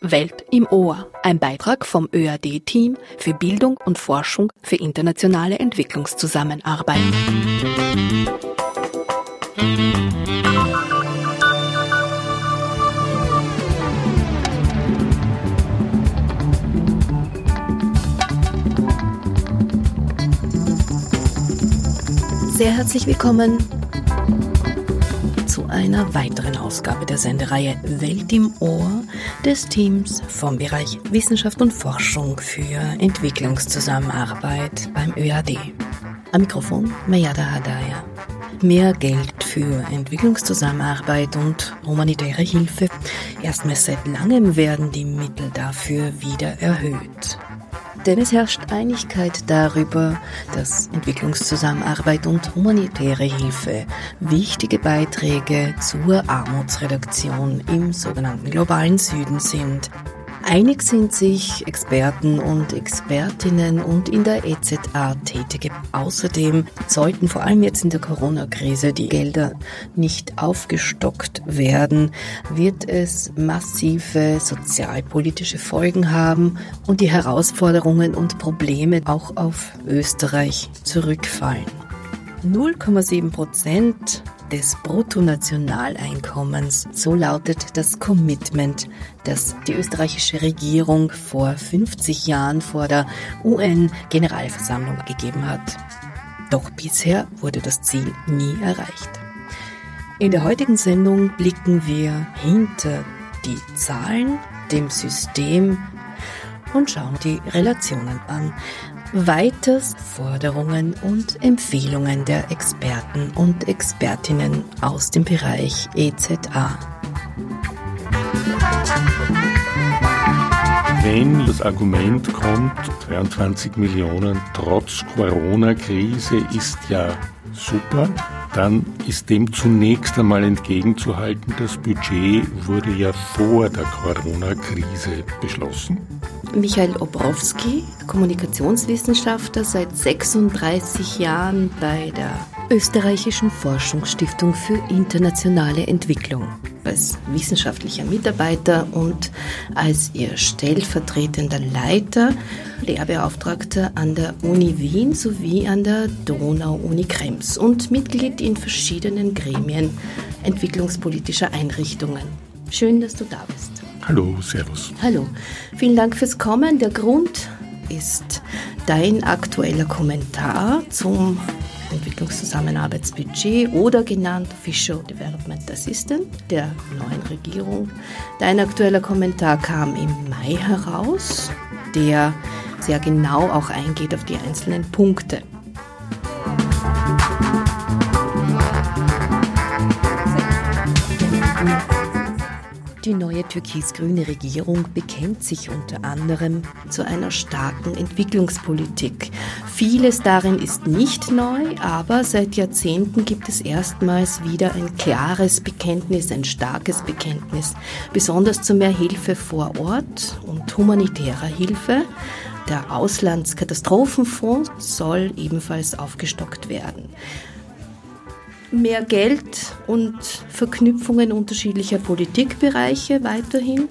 Welt im Ohr, ein Beitrag vom ÖAD-Team für Bildung und Forschung für internationale Entwicklungszusammenarbeit. Sehr herzlich willkommen einer weiteren Ausgabe der Sendereihe Welt im Ohr des Teams vom Bereich Wissenschaft und Forschung für Entwicklungszusammenarbeit beim ÖAD. Am Mikrofon Mayada Hadaya. Mehr Geld für Entwicklungszusammenarbeit und humanitäre Hilfe. Erstmals seit langem werden die Mittel dafür wieder erhöht denn es herrscht Einigkeit darüber, dass Entwicklungszusammenarbeit und humanitäre Hilfe wichtige Beiträge zur Armutsreduktion im sogenannten globalen Süden sind Einig sind sich Experten und Expertinnen und in der EZA Tätige. Außerdem sollten vor allem jetzt in der Corona-Krise die Gelder nicht aufgestockt werden, wird es massive sozialpolitische Folgen haben und die Herausforderungen und Probleme auch auf Österreich zurückfallen. 0,7 Prozent des Bruttonationaleinkommens. So lautet das Commitment, das die österreichische Regierung vor 50 Jahren vor der UN-Generalversammlung gegeben hat. Doch bisher wurde das Ziel nie erreicht. In der heutigen Sendung blicken wir hinter die Zahlen, dem System und schauen die Relationen an. Weiters Forderungen und Empfehlungen der Experten und Expertinnen aus dem Bereich EZA. Wenn das Argument kommt, 23 Millionen trotz Corona-Krise ist ja super, dann ist dem zunächst einmal entgegenzuhalten, das Budget wurde ja vor der Corona-Krise beschlossen. Michael Obrowski, Kommunikationswissenschaftler, seit 36 Jahren bei der Österreichischen Forschungsstiftung für internationale Entwicklung als wissenschaftlicher Mitarbeiter und als ihr stellvertretender Leiter, Lehrbeauftragter an der Uni Wien sowie an der Donau-Uni Krems und Mitglied in verschiedenen Gremien entwicklungspolitischer Einrichtungen. Schön, dass du da bist. Hallo, Servus. Hallo, vielen Dank fürs Kommen. Der Grund ist dein aktueller Kommentar zum Entwicklungszusammenarbeitsbudget oder genannt Official Development Assistant der neuen Regierung. Dein aktueller Kommentar kam im Mai heraus, der sehr genau auch eingeht auf die einzelnen Punkte. Die neue türkis-grüne Regierung bekennt sich unter anderem zu einer starken Entwicklungspolitik. Vieles darin ist nicht neu, aber seit Jahrzehnten gibt es erstmals wieder ein klares Bekenntnis, ein starkes Bekenntnis, besonders zu mehr Hilfe vor Ort und humanitärer Hilfe. Der Auslandskatastrophenfonds soll ebenfalls aufgestockt werden mehr Geld und Verknüpfungen unterschiedlicher Politikbereiche weiterhin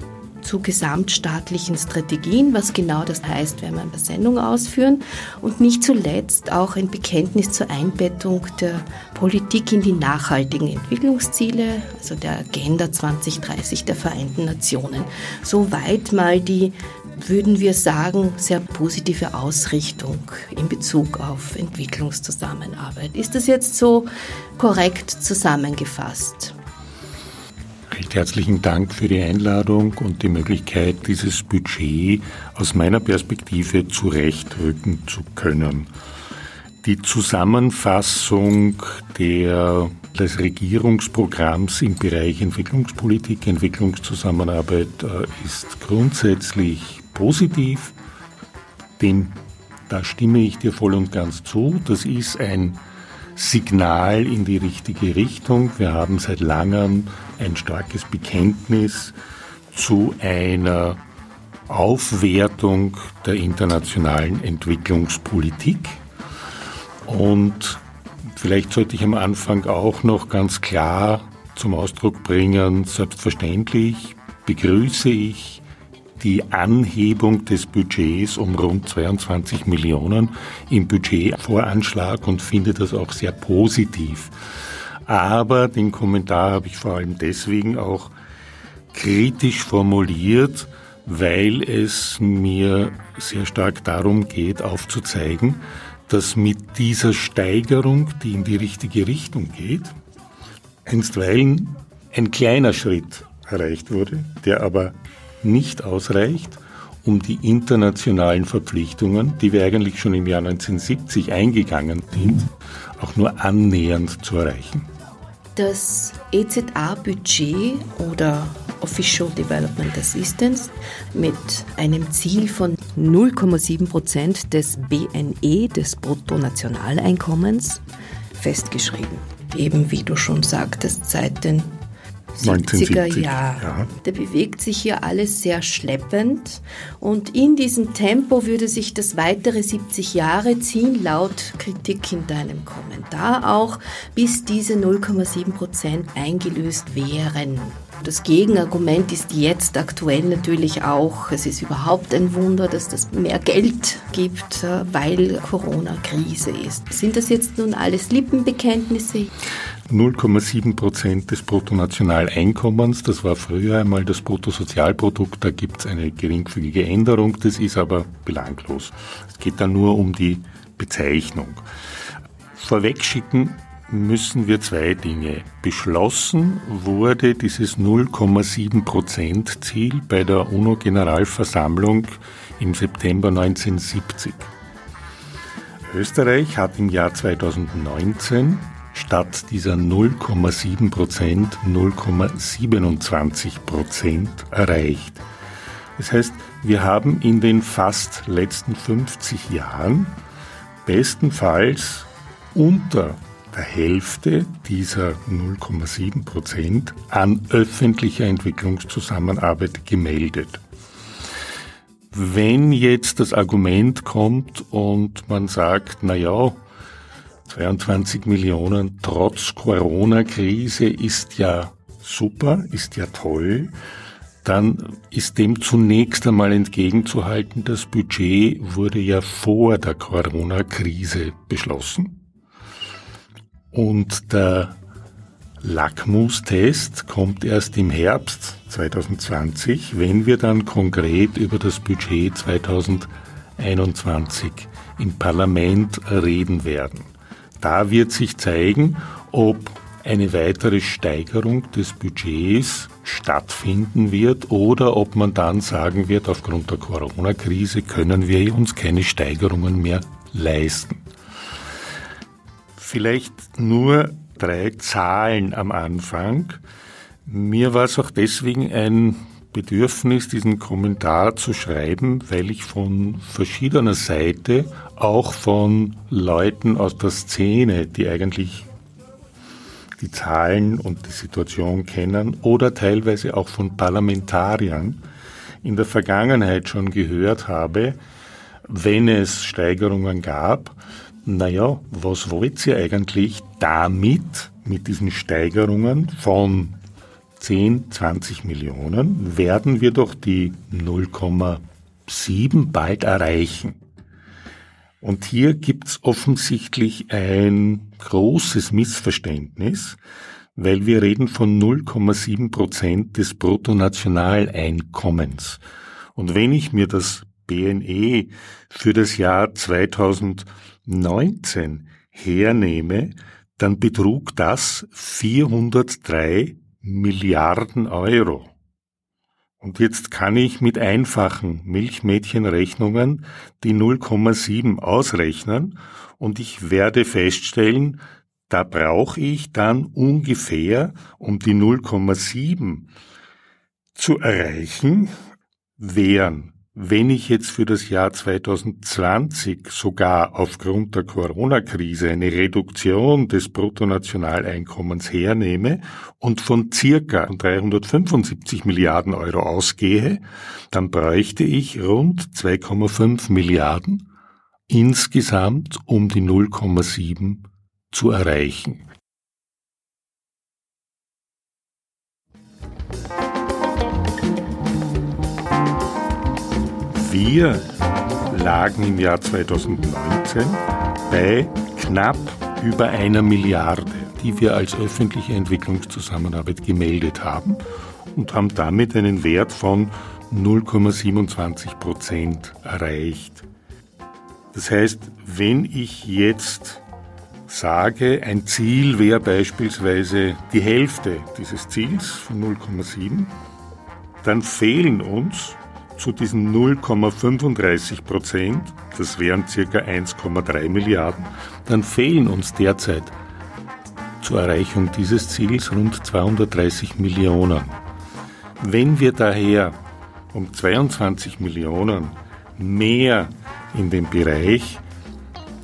zu gesamtstaatlichen Strategien, was genau das heißt, werden wir in der Sendung ausführen. Und nicht zuletzt auch ein Bekenntnis zur Einbettung der Politik in die nachhaltigen Entwicklungsziele, also der Agenda 2030 der Vereinten Nationen. Soweit mal die würden wir sagen, sehr positive Ausrichtung in Bezug auf Entwicklungszusammenarbeit. Ist das jetzt so korrekt zusammengefasst? Recht herzlichen Dank für die Einladung und die Möglichkeit, dieses Budget aus meiner Perspektive zurechtrücken zu können. Die Zusammenfassung der, des Regierungsprogramms im Bereich Entwicklungspolitik, Entwicklungszusammenarbeit äh, ist grundsätzlich positiv. Dem, da stimme ich dir voll und ganz zu. Das ist ein Signal in die richtige Richtung. Wir haben seit langem ein starkes Bekenntnis zu einer Aufwertung der internationalen Entwicklungspolitik. Und vielleicht sollte ich am Anfang auch noch ganz klar zum Ausdruck bringen, selbstverständlich begrüße ich die Anhebung des Budgets um rund 22 Millionen im Budgetvoranschlag und finde das auch sehr positiv. Aber den Kommentar habe ich vor allem deswegen auch kritisch formuliert, weil es mir sehr stark darum geht, aufzuzeigen, dass mit dieser Steigerung, die in die richtige Richtung geht, einstweilen ein kleiner Schritt erreicht wurde, der aber nicht ausreicht, um die internationalen Verpflichtungen, die wir eigentlich schon im Jahr 1970 eingegangen sind, auch nur annähernd zu erreichen. Das EZA-Budget oder Official Development Assistance mit einem Ziel von 0,7 Prozent des BNE, des Bruttonationaleinkommens, festgeschrieben. Eben wie du schon sagtest, seit den 70er Jahren. Ja. Da bewegt sich hier alles sehr schleppend und in diesem Tempo würde sich das weitere 70 Jahre ziehen, laut Kritik in deinem Kommentar auch, bis diese 0,7 Prozent eingelöst wären. Das Gegenargument ist jetzt aktuell natürlich auch, es ist überhaupt ein Wunder, dass das mehr Geld gibt, äh, weil Corona-Krise ist. Sind das jetzt nun alles Lippenbekenntnisse? 0,7 Prozent des Bruttonationaleinkommens, das war früher einmal das Bruttosozialprodukt, da gibt es eine geringfügige Änderung, das ist aber belanglos. Es geht da nur um die Bezeichnung. Vorwegschicken müssen wir zwei Dinge. Beschlossen wurde dieses 0,7 Prozent Ziel bei der UNO-Generalversammlung im September 1970. Österreich hat im Jahr 2019 statt dieser 0,7 Prozent 0,27 Prozent erreicht. Das heißt, wir haben in den fast letzten 50 Jahren bestenfalls unter der Hälfte dieser 0,7 Prozent an öffentlicher Entwicklungszusammenarbeit gemeldet. Wenn jetzt das Argument kommt und man sagt, na ja, 22 Millionen trotz Corona-Krise ist ja super, ist ja toll, dann ist dem zunächst einmal entgegenzuhalten, das Budget wurde ja vor der Corona-Krise beschlossen. Und der Lackmustest kommt erst im Herbst 2020, wenn wir dann konkret über das Budget 2021 im Parlament reden werden. Da wird sich zeigen, ob eine weitere Steigerung des Budgets stattfinden wird oder ob man dann sagen wird, aufgrund der Corona-Krise können wir uns keine Steigerungen mehr leisten. Vielleicht nur drei Zahlen am Anfang. Mir war es auch deswegen ein Bedürfnis, diesen Kommentar zu schreiben, weil ich von verschiedener Seite, auch von Leuten aus der Szene, die eigentlich die Zahlen und die Situation kennen, oder teilweise auch von Parlamentariern in der Vergangenheit schon gehört habe, wenn es Steigerungen gab, naja, was wollt ihr eigentlich damit, mit diesen Steigerungen von 10, 20 Millionen werden wir doch die 0,7 bald erreichen. Und hier gibt's offensichtlich ein großes Missverständnis, weil wir reden von 0,7 Prozent des Bruttonationaleinkommens. Und wenn ich mir das BNE für das Jahr 2019 hernehme, dann betrug das 403 Milliarden Euro. Und jetzt kann ich mit einfachen Milchmädchenrechnungen die 0,7 ausrechnen und ich werde feststellen, da brauche ich dann ungefähr, um die 0,7 zu erreichen, wären wenn ich jetzt für das Jahr 2020 sogar aufgrund der Corona-Krise eine Reduktion des Bruttonationaleinkommens hernehme und von circa 375 Milliarden Euro ausgehe, dann bräuchte ich rund 2,5 Milliarden insgesamt, um die 0,7 zu erreichen. Wir lagen im Jahr 2019 bei knapp über einer Milliarde, die wir als öffentliche Entwicklungszusammenarbeit gemeldet haben und haben damit einen Wert von 0,27 Prozent erreicht. Das heißt, wenn ich jetzt sage, ein Ziel wäre beispielsweise die Hälfte dieses Ziels von 0,7, dann fehlen uns zu diesen 0,35 Prozent, das wären circa 1,3 Milliarden, dann fehlen uns derzeit zur Erreichung dieses Ziels rund 230 Millionen. Wenn wir daher um 22 Millionen mehr in den Bereich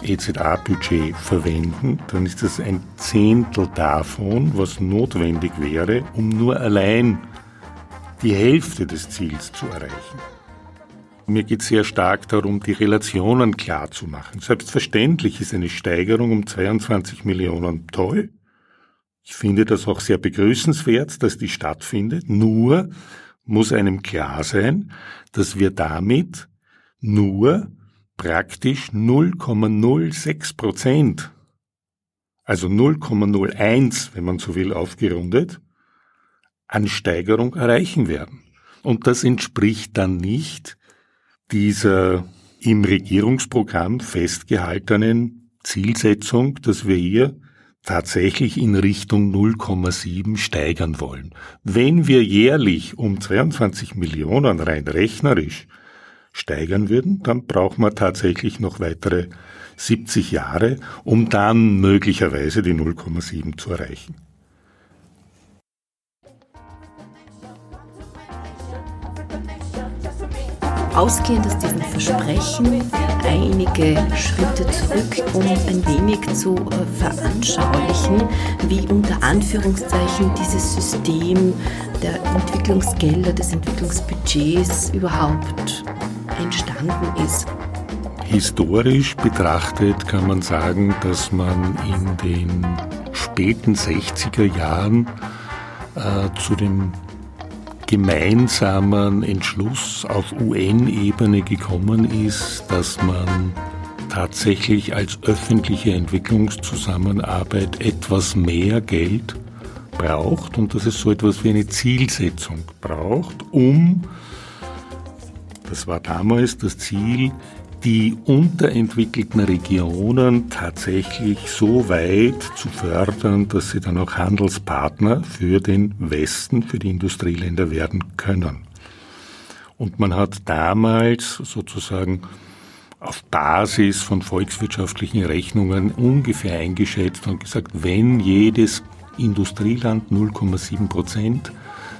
EZA-Budget verwenden, dann ist das ein Zehntel davon, was notwendig wäre, um nur allein die Hälfte des Ziels zu erreichen. Mir geht es sehr stark darum, die Relationen klar zu machen. Selbstverständlich ist eine Steigerung um 22 Millionen toll. Ich finde das auch sehr begrüßenswert, dass die stattfindet. Nur muss einem klar sein, dass wir damit nur praktisch 0,06 Prozent, also 0,01, wenn man so will, aufgerundet, an Steigerung erreichen werden. Und das entspricht dann nicht dieser im Regierungsprogramm festgehaltenen Zielsetzung, dass wir hier tatsächlich in Richtung 0,7 steigern wollen. Wenn wir jährlich um 22 Millionen rein rechnerisch steigern würden, dann braucht man tatsächlich noch weitere 70 Jahre, um dann möglicherweise die 0,7 zu erreichen. Ausgehend aus diesem Versprechen einige Schritte zurück, um ein wenig zu äh, veranschaulichen, wie unter Anführungszeichen dieses System der Entwicklungsgelder, des Entwicklungsbudgets überhaupt entstanden ist. Historisch betrachtet kann man sagen, dass man in den späten 60er Jahren äh, zu dem gemeinsamen Entschluss auf UN-Ebene gekommen ist, dass man tatsächlich als öffentliche Entwicklungszusammenarbeit etwas mehr Geld braucht. Und dass es so etwas wie eine Zielsetzung braucht, um das war damals das Ziel, die unterentwickelten Regionen tatsächlich so weit zu fördern, dass sie dann auch Handelspartner für den Westen, für die Industrieländer werden können. Und man hat damals sozusagen auf Basis von volkswirtschaftlichen Rechnungen ungefähr eingeschätzt und gesagt, wenn jedes Industrieland 0,7 Prozent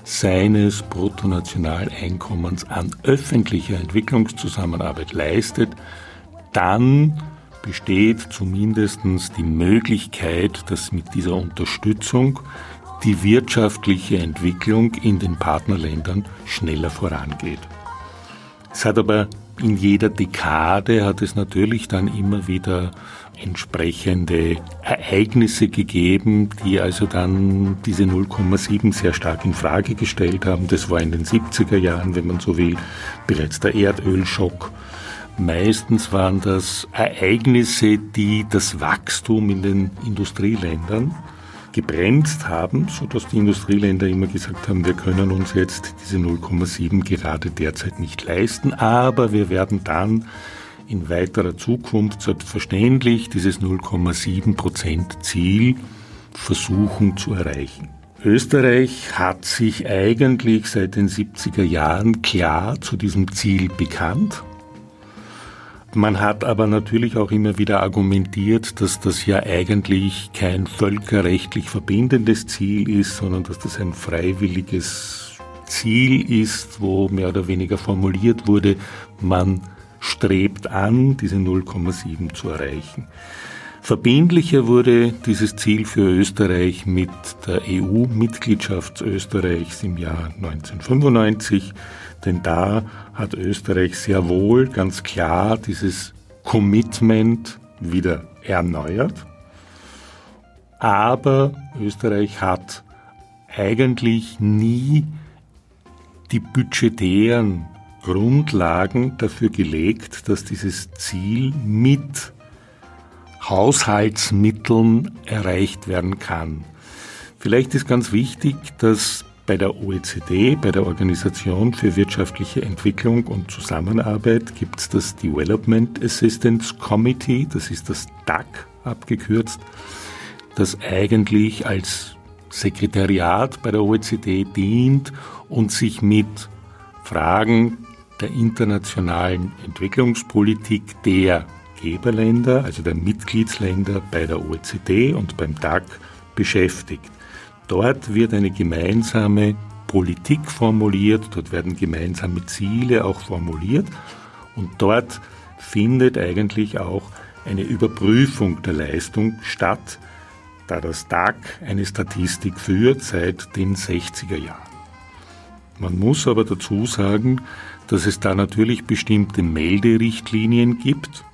seines Bruttonationaleinkommens an öffentlicher Entwicklungszusammenarbeit leistet, dann besteht zumindest die Möglichkeit, dass mit dieser Unterstützung die wirtschaftliche Entwicklung in den Partnerländern schneller vorangeht. Es hat aber in jeder Dekade hat es natürlich dann immer wieder entsprechende Ereignisse gegeben, die also dann diese 0,7 sehr stark in Frage gestellt haben. Das war in den 70er Jahren, wenn man so will, bereits der Erdölschock. Meistens waren das Ereignisse, die das Wachstum in den Industrieländern gebremst haben, so dass die Industrieländer immer gesagt haben, wir können uns jetzt diese 0,7 gerade derzeit nicht leisten, aber wir werden dann in weiterer Zukunft selbstverständlich dieses 0,7 Prozent Ziel versuchen zu erreichen. Österreich hat sich eigentlich seit den 70er Jahren klar zu diesem Ziel bekannt. Man hat aber natürlich auch immer wieder argumentiert, dass das ja eigentlich kein völkerrechtlich verbindendes Ziel ist, sondern dass das ein freiwilliges Ziel ist, wo mehr oder weniger formuliert wurde, man strebt an, diese 0,7 zu erreichen. Verbindlicher wurde dieses Ziel für Österreich mit der EU-Mitgliedschaft Österreichs im Jahr 1995, denn da hat Österreich sehr wohl ganz klar dieses Commitment wieder erneuert. Aber Österreich hat eigentlich nie die budgetären Grundlagen dafür gelegt, dass dieses Ziel mit Haushaltsmitteln erreicht werden kann. Vielleicht ist ganz wichtig, dass bei der OECD, bei der Organisation für wirtschaftliche Entwicklung und Zusammenarbeit, gibt es das Development Assistance Committee, das ist das DAC abgekürzt, das eigentlich als Sekretariat bei der OECD dient und sich mit Fragen der internationalen Entwicklungspolitik der Geberländer, also der Mitgliedsländer bei der OECD und beim DAC beschäftigt. Dort wird eine gemeinsame Politik formuliert, dort werden gemeinsame Ziele auch formuliert und dort findet eigentlich auch eine Überprüfung der Leistung statt, da das DAC eine Statistik führt seit den 60er Jahren. Man muss aber dazu sagen, dass es da natürlich bestimmte Melderichtlinien gibt,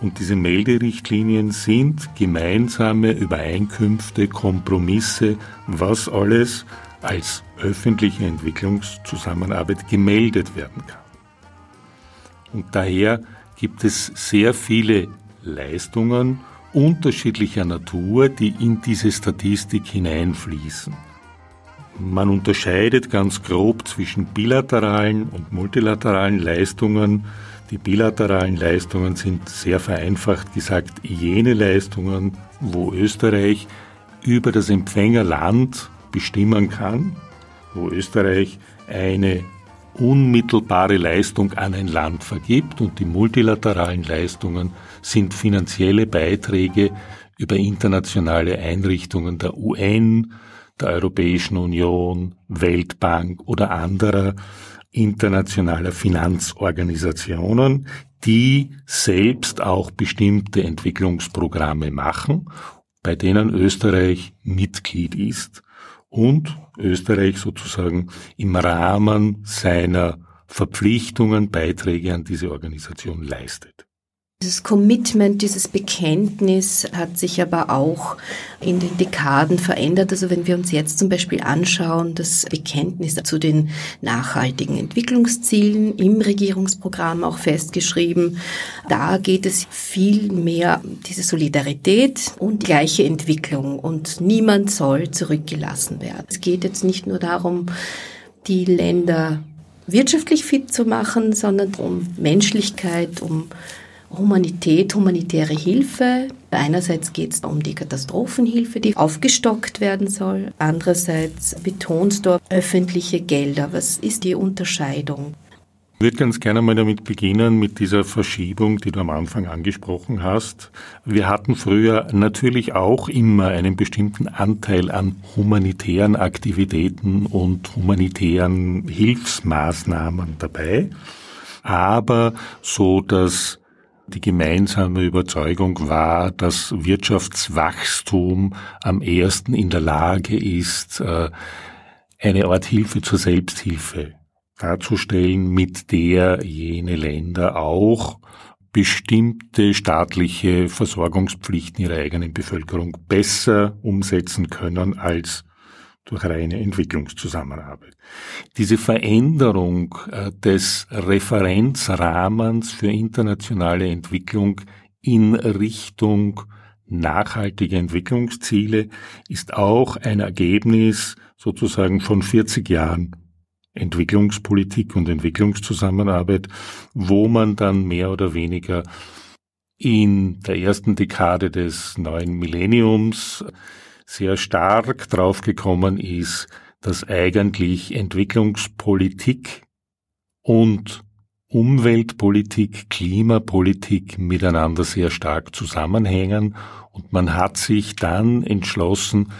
und diese Melderichtlinien sind gemeinsame Übereinkünfte, Kompromisse, was alles als öffentliche Entwicklungszusammenarbeit gemeldet werden kann. Und daher gibt es sehr viele Leistungen unterschiedlicher Natur, die in diese Statistik hineinfließen. Man unterscheidet ganz grob zwischen bilateralen und multilateralen Leistungen, die bilateralen Leistungen sind sehr vereinfacht gesagt. Jene Leistungen, wo Österreich über das Empfängerland bestimmen kann, wo Österreich eine unmittelbare Leistung an ein Land vergibt und die multilateralen Leistungen sind finanzielle Beiträge über internationale Einrichtungen der UN, der Europäischen Union, Weltbank oder anderer internationaler Finanzorganisationen, die selbst auch bestimmte Entwicklungsprogramme machen, bei denen Österreich Mitglied ist und Österreich sozusagen im Rahmen seiner Verpflichtungen Beiträge an diese Organisation leistet. Dieses Commitment, dieses Bekenntnis hat sich aber auch in den Dekaden verändert. Also wenn wir uns jetzt zum Beispiel anschauen, das Bekenntnis zu den nachhaltigen Entwicklungszielen im Regierungsprogramm auch festgeschrieben, da geht es viel mehr diese Solidarität und gleiche Entwicklung und niemand soll zurückgelassen werden. Es geht jetzt nicht nur darum, die Länder wirtschaftlich fit zu machen, sondern um Menschlichkeit, um Humanität, humanitäre Hilfe. Einerseits geht es um die Katastrophenhilfe, die aufgestockt werden soll. Andererseits betonst du öffentliche Gelder. Was ist die Unterscheidung? Ich würde ganz gerne mal damit beginnen, mit dieser Verschiebung, die du am Anfang angesprochen hast. Wir hatten früher natürlich auch immer einen bestimmten Anteil an humanitären Aktivitäten und humanitären Hilfsmaßnahmen dabei. Aber so das die gemeinsame Überzeugung war, dass Wirtschaftswachstum am ersten in der Lage ist, äh, eine Art Hilfe zur Selbsthilfe darzustellen, mit der jene Länder auch bestimmte staatliche Versorgungspflichten ihrer eigenen Bevölkerung besser umsetzen können als durch reine Entwicklungszusammenarbeit. Diese Veränderung äh, des Referenzrahmens für internationale Entwicklung in Richtung nachhaltige Entwicklungsziele ist auch ein Ergebnis sozusagen von 40 Jahren Entwicklungspolitik und Entwicklungszusammenarbeit, wo man dann mehr oder weniger in der ersten Dekade des neuen Millenniums sehr stark draufgekommen ist, dass eigentlich Entwicklungspolitik und Umweltpolitik, Klimapolitik miteinander sehr stark zusammenhängen. Und man hat sich dann entschlossen,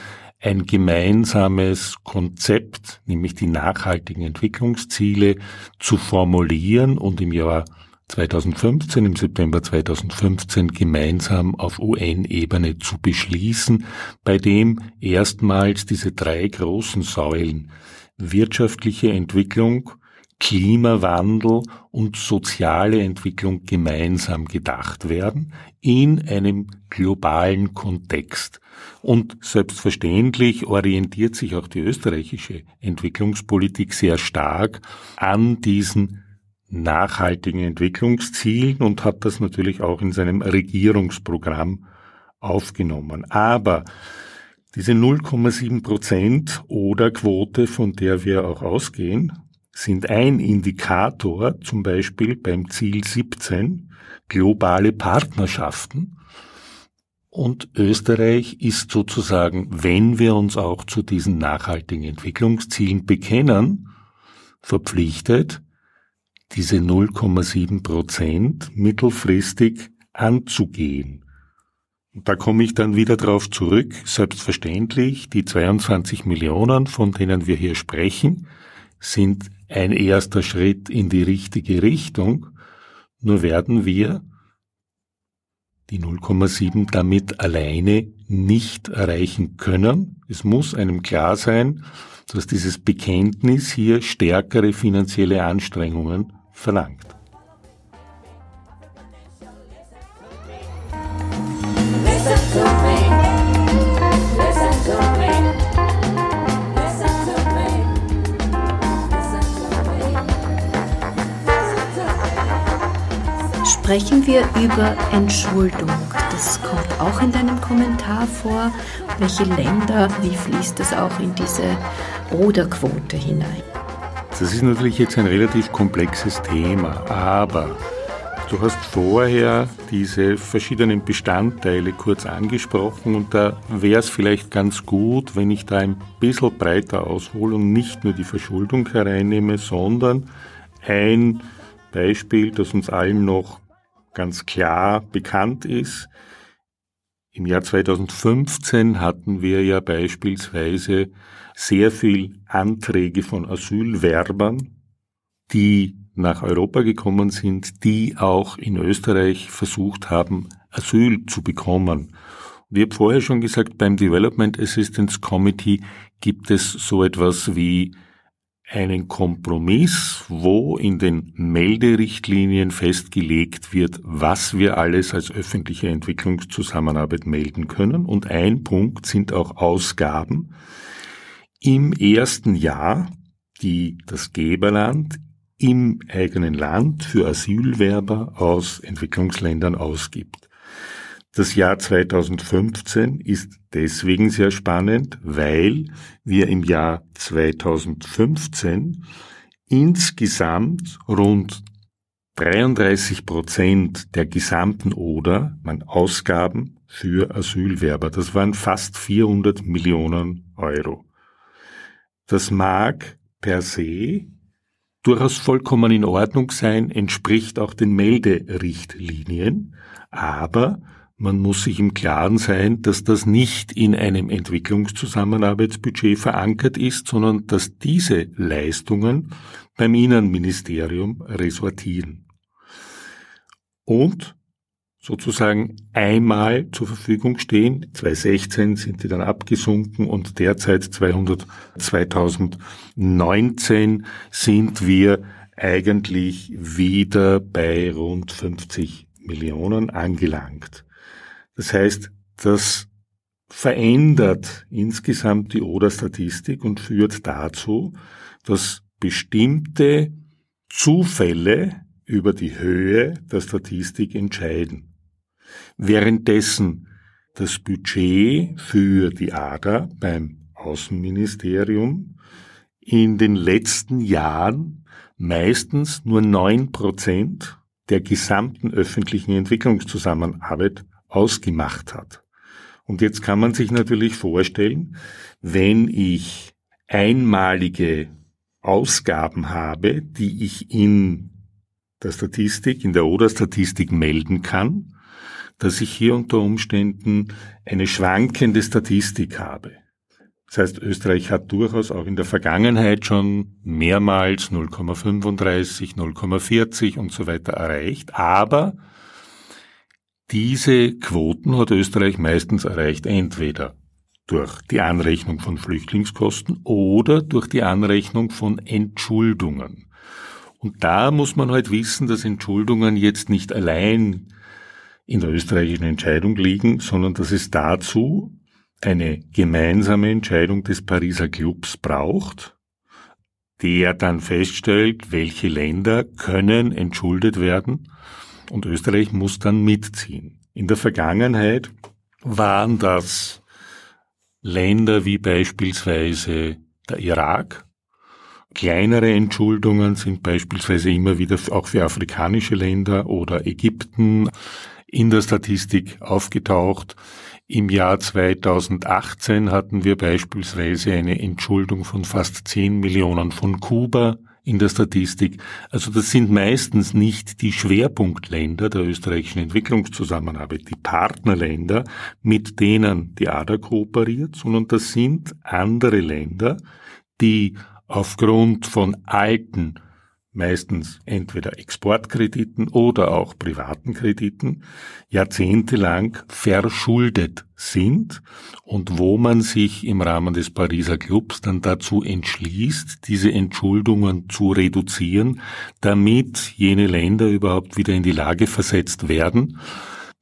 ein gemeinsames Konzept, nämlich die nachhaltigen Entwicklungsziele, zu formulieren und im Jahr 2015, im September 2015 gemeinsam auf UN-Ebene zu beschließen, bei dem erstmals diese drei großen Säulen wirtschaftliche Entwicklung, Klimawandel und soziale Entwicklung gemeinsam gedacht werden in einem globalen Kontext. Und selbstverständlich orientiert sich auch die österreichische Entwicklungspolitik sehr stark an diesen nachhaltigen Entwicklungszielen und hat das natürlich auch in seinem Regierungsprogramm aufgenommen. Aber diese 0,7 Prozent oder Quote, von der wir auch ausgehen, sind ein Indikator, zum Beispiel beim Ziel 17, globale Partnerschaften. Und Österreich ist sozusagen, wenn wir uns auch zu diesen nachhaltigen Entwicklungszielen bekennen, verpflichtet, diese 0,7 Prozent mittelfristig anzugehen. Da komme ich dann wieder darauf zurück. Selbstverständlich, die 22 Millionen, von denen wir hier sprechen, sind ein erster Schritt in die richtige Richtung. Nur werden wir die 0,7 damit alleine nicht erreichen können. Es muss einem klar sein, dass dieses Bekenntnis hier stärkere finanzielle Anstrengungen verlangt. Sprechen wir über Entschuldung. Das kommt auch in deinem Kommentar vor. Welche Länder, wie fließt das auch in diese Oder-Quote hinein? Das ist natürlich jetzt ein relativ komplexes Thema, aber du hast vorher diese verschiedenen Bestandteile kurz angesprochen und da wäre es vielleicht ganz gut, wenn ich da ein bisschen breiter aushole und nicht nur die Verschuldung hereinnehme, sondern ein Beispiel, das uns allen noch ganz klar bekannt ist. Im Jahr 2015 hatten wir ja beispielsweise sehr viel Anträge von Asylwerbern, die nach Europa gekommen sind, die auch in Österreich versucht haben, Asyl zu bekommen. Und ich habe vorher schon gesagt, beim Development Assistance Committee gibt es so etwas wie einen Kompromiss, wo in den Melderichtlinien festgelegt wird, was wir alles als öffentliche Entwicklungszusammenarbeit melden können. Und ein Punkt sind auch Ausgaben, im ersten Jahr, die das Geberland im eigenen Land für Asylwerber aus Entwicklungsländern ausgibt. Das Jahr 2015 ist deswegen sehr spannend, weil wir im Jahr 2015 insgesamt rund 33 Prozent der gesamten Oder, man Ausgaben für Asylwerber, das waren fast 400 Millionen Euro. Das mag per se durchaus vollkommen in Ordnung sein, entspricht auch den Melderichtlinien, aber man muss sich im Klaren sein, dass das nicht in einem Entwicklungszusammenarbeitsbudget verankert ist, sondern dass diese Leistungen beim Innenministerium resortieren. Und sozusagen einmal zur Verfügung stehen. 2016 sind die dann abgesunken und derzeit 200, 2019 sind wir eigentlich wieder bei rund 50 Millionen angelangt. Das heißt, das verändert insgesamt die Oder-Statistik und führt dazu, dass bestimmte Zufälle über die Höhe der Statistik entscheiden. Währenddessen das Budget für die ADA beim Außenministerium in den letzten Jahren meistens nur neun Prozent der gesamten öffentlichen Entwicklungszusammenarbeit ausgemacht hat. Und jetzt kann man sich natürlich vorstellen, wenn ich einmalige Ausgaben habe, die ich in der Statistik, in der ODA-Statistik melden kann, dass ich hier unter Umständen eine schwankende Statistik habe. Das heißt, Österreich hat durchaus auch in der Vergangenheit schon mehrmals 0,35, 0,40 und so weiter erreicht, aber diese Quoten hat Österreich meistens erreicht, entweder durch die Anrechnung von Flüchtlingskosten oder durch die Anrechnung von Entschuldungen. Und da muss man halt wissen, dass Entschuldungen jetzt nicht allein in der österreichischen Entscheidung liegen, sondern dass es dazu eine gemeinsame Entscheidung des Pariser Clubs braucht, der dann feststellt, welche Länder können entschuldet werden und Österreich muss dann mitziehen. In der Vergangenheit waren das Länder wie beispielsweise der Irak. Kleinere Entschuldungen sind beispielsweise immer wieder auch für afrikanische Länder oder Ägypten in der Statistik aufgetaucht. Im Jahr 2018 hatten wir beispielsweise eine Entschuldung von fast 10 Millionen von Kuba in der Statistik. Also das sind meistens nicht die Schwerpunktländer der österreichischen Entwicklungszusammenarbeit, die Partnerländer, mit denen die ADA kooperiert, sondern das sind andere Länder, die aufgrund von alten meistens entweder Exportkrediten oder auch privaten Krediten, jahrzehntelang verschuldet sind und wo man sich im Rahmen des Pariser Clubs dann dazu entschließt, diese Entschuldungen zu reduzieren, damit jene Länder überhaupt wieder in die Lage versetzt werden,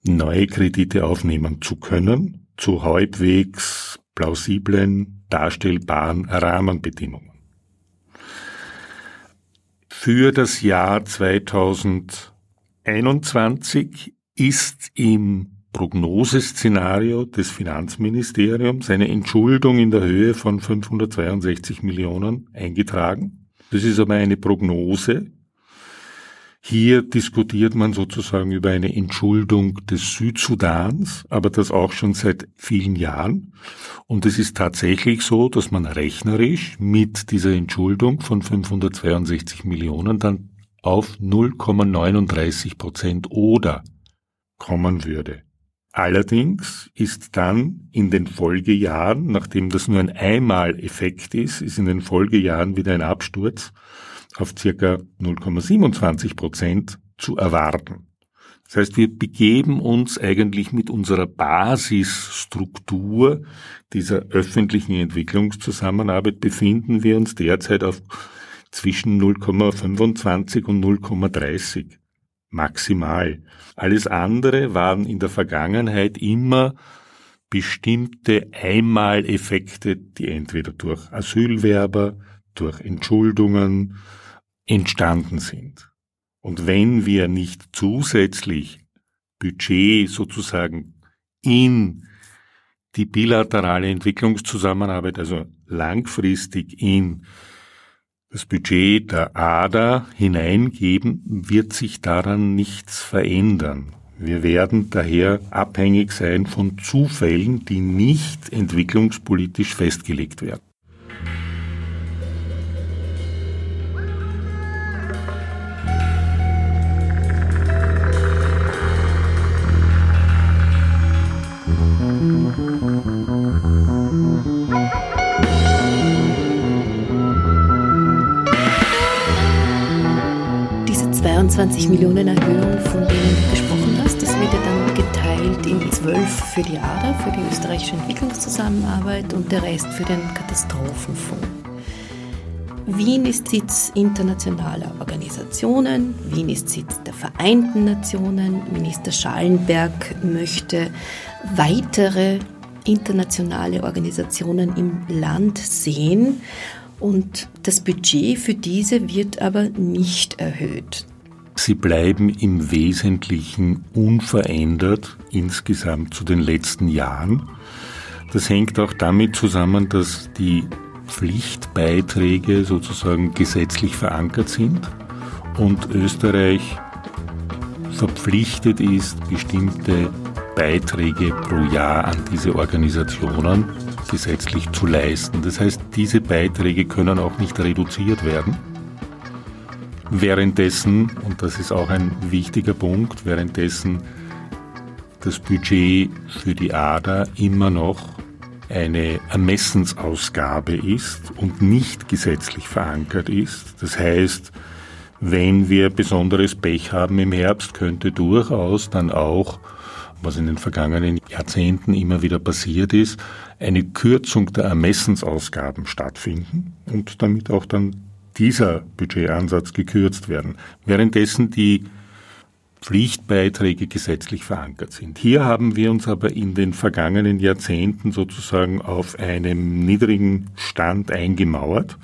neue Kredite aufnehmen zu können, zu halbwegs plausiblen, darstellbaren Rahmenbedingungen für das Jahr 2021 ist im Prognoseszenario des Finanzministeriums eine Entschuldung in der Höhe von 562 Millionen eingetragen. Das ist aber eine Prognose, hier diskutiert man sozusagen über eine Entschuldung des Südsudans, aber das auch schon seit vielen Jahren. Und es ist tatsächlich so, dass man rechnerisch mit dieser Entschuldung von 562 Millionen dann auf 0,39 Prozent oder kommen würde. Allerdings ist dann in den Folgejahren, nachdem das nur ein Einmaleffekt ist, ist in den Folgejahren wieder ein Absturz auf circa 0,27 Prozent zu erwarten. Das heißt, wir begeben uns eigentlich mit unserer Basisstruktur dieser öffentlichen Entwicklungszusammenarbeit, befinden wir uns derzeit auf zwischen 0,25 und 0,30 maximal. Alles andere waren in der Vergangenheit immer bestimmte Einmaleffekte, die entweder durch Asylwerber, durch Entschuldungen, entstanden sind. Und wenn wir nicht zusätzlich Budget sozusagen in die bilaterale Entwicklungszusammenarbeit, also langfristig in das Budget der ADA hineingeben, wird sich daran nichts verändern. Wir werden daher abhängig sein von Zufällen, die nicht entwicklungspolitisch festgelegt werden. Diese 22 Millionen Erhöhung, von denen du gesprochen hast, das wird ja dann geteilt in 12 für die ADA, für die österreichische Entwicklungszusammenarbeit und der Rest für den Katastrophenfonds. Wien ist Sitz internationaler Organisationen, Wien ist Sitz der Vereinten Nationen. Minister Schallenberg möchte weitere internationale Organisationen im Land sehen und das Budget für diese wird aber nicht erhöht. Sie bleiben im Wesentlichen unverändert insgesamt zu den letzten Jahren. Das hängt auch damit zusammen, dass die Pflichtbeiträge sozusagen gesetzlich verankert sind und Österreich verpflichtet ist, bestimmte Beiträge pro Jahr an diese Organisationen gesetzlich zu leisten. Das heißt, diese Beiträge können auch nicht reduziert werden. Währenddessen, und das ist auch ein wichtiger Punkt, währenddessen das Budget für die ADA immer noch eine Ermessensausgabe ist und nicht gesetzlich verankert ist. Das heißt, wenn wir besonderes Pech haben im Herbst, könnte durchaus dann auch was in den vergangenen Jahrzehnten immer wieder passiert ist, eine Kürzung der Ermessensausgaben stattfinden und damit auch dann dieser Budgetansatz gekürzt werden, währenddessen die Pflichtbeiträge gesetzlich verankert sind. Hier haben wir uns aber in den vergangenen Jahrzehnten sozusagen auf einem niedrigen Stand eingemauert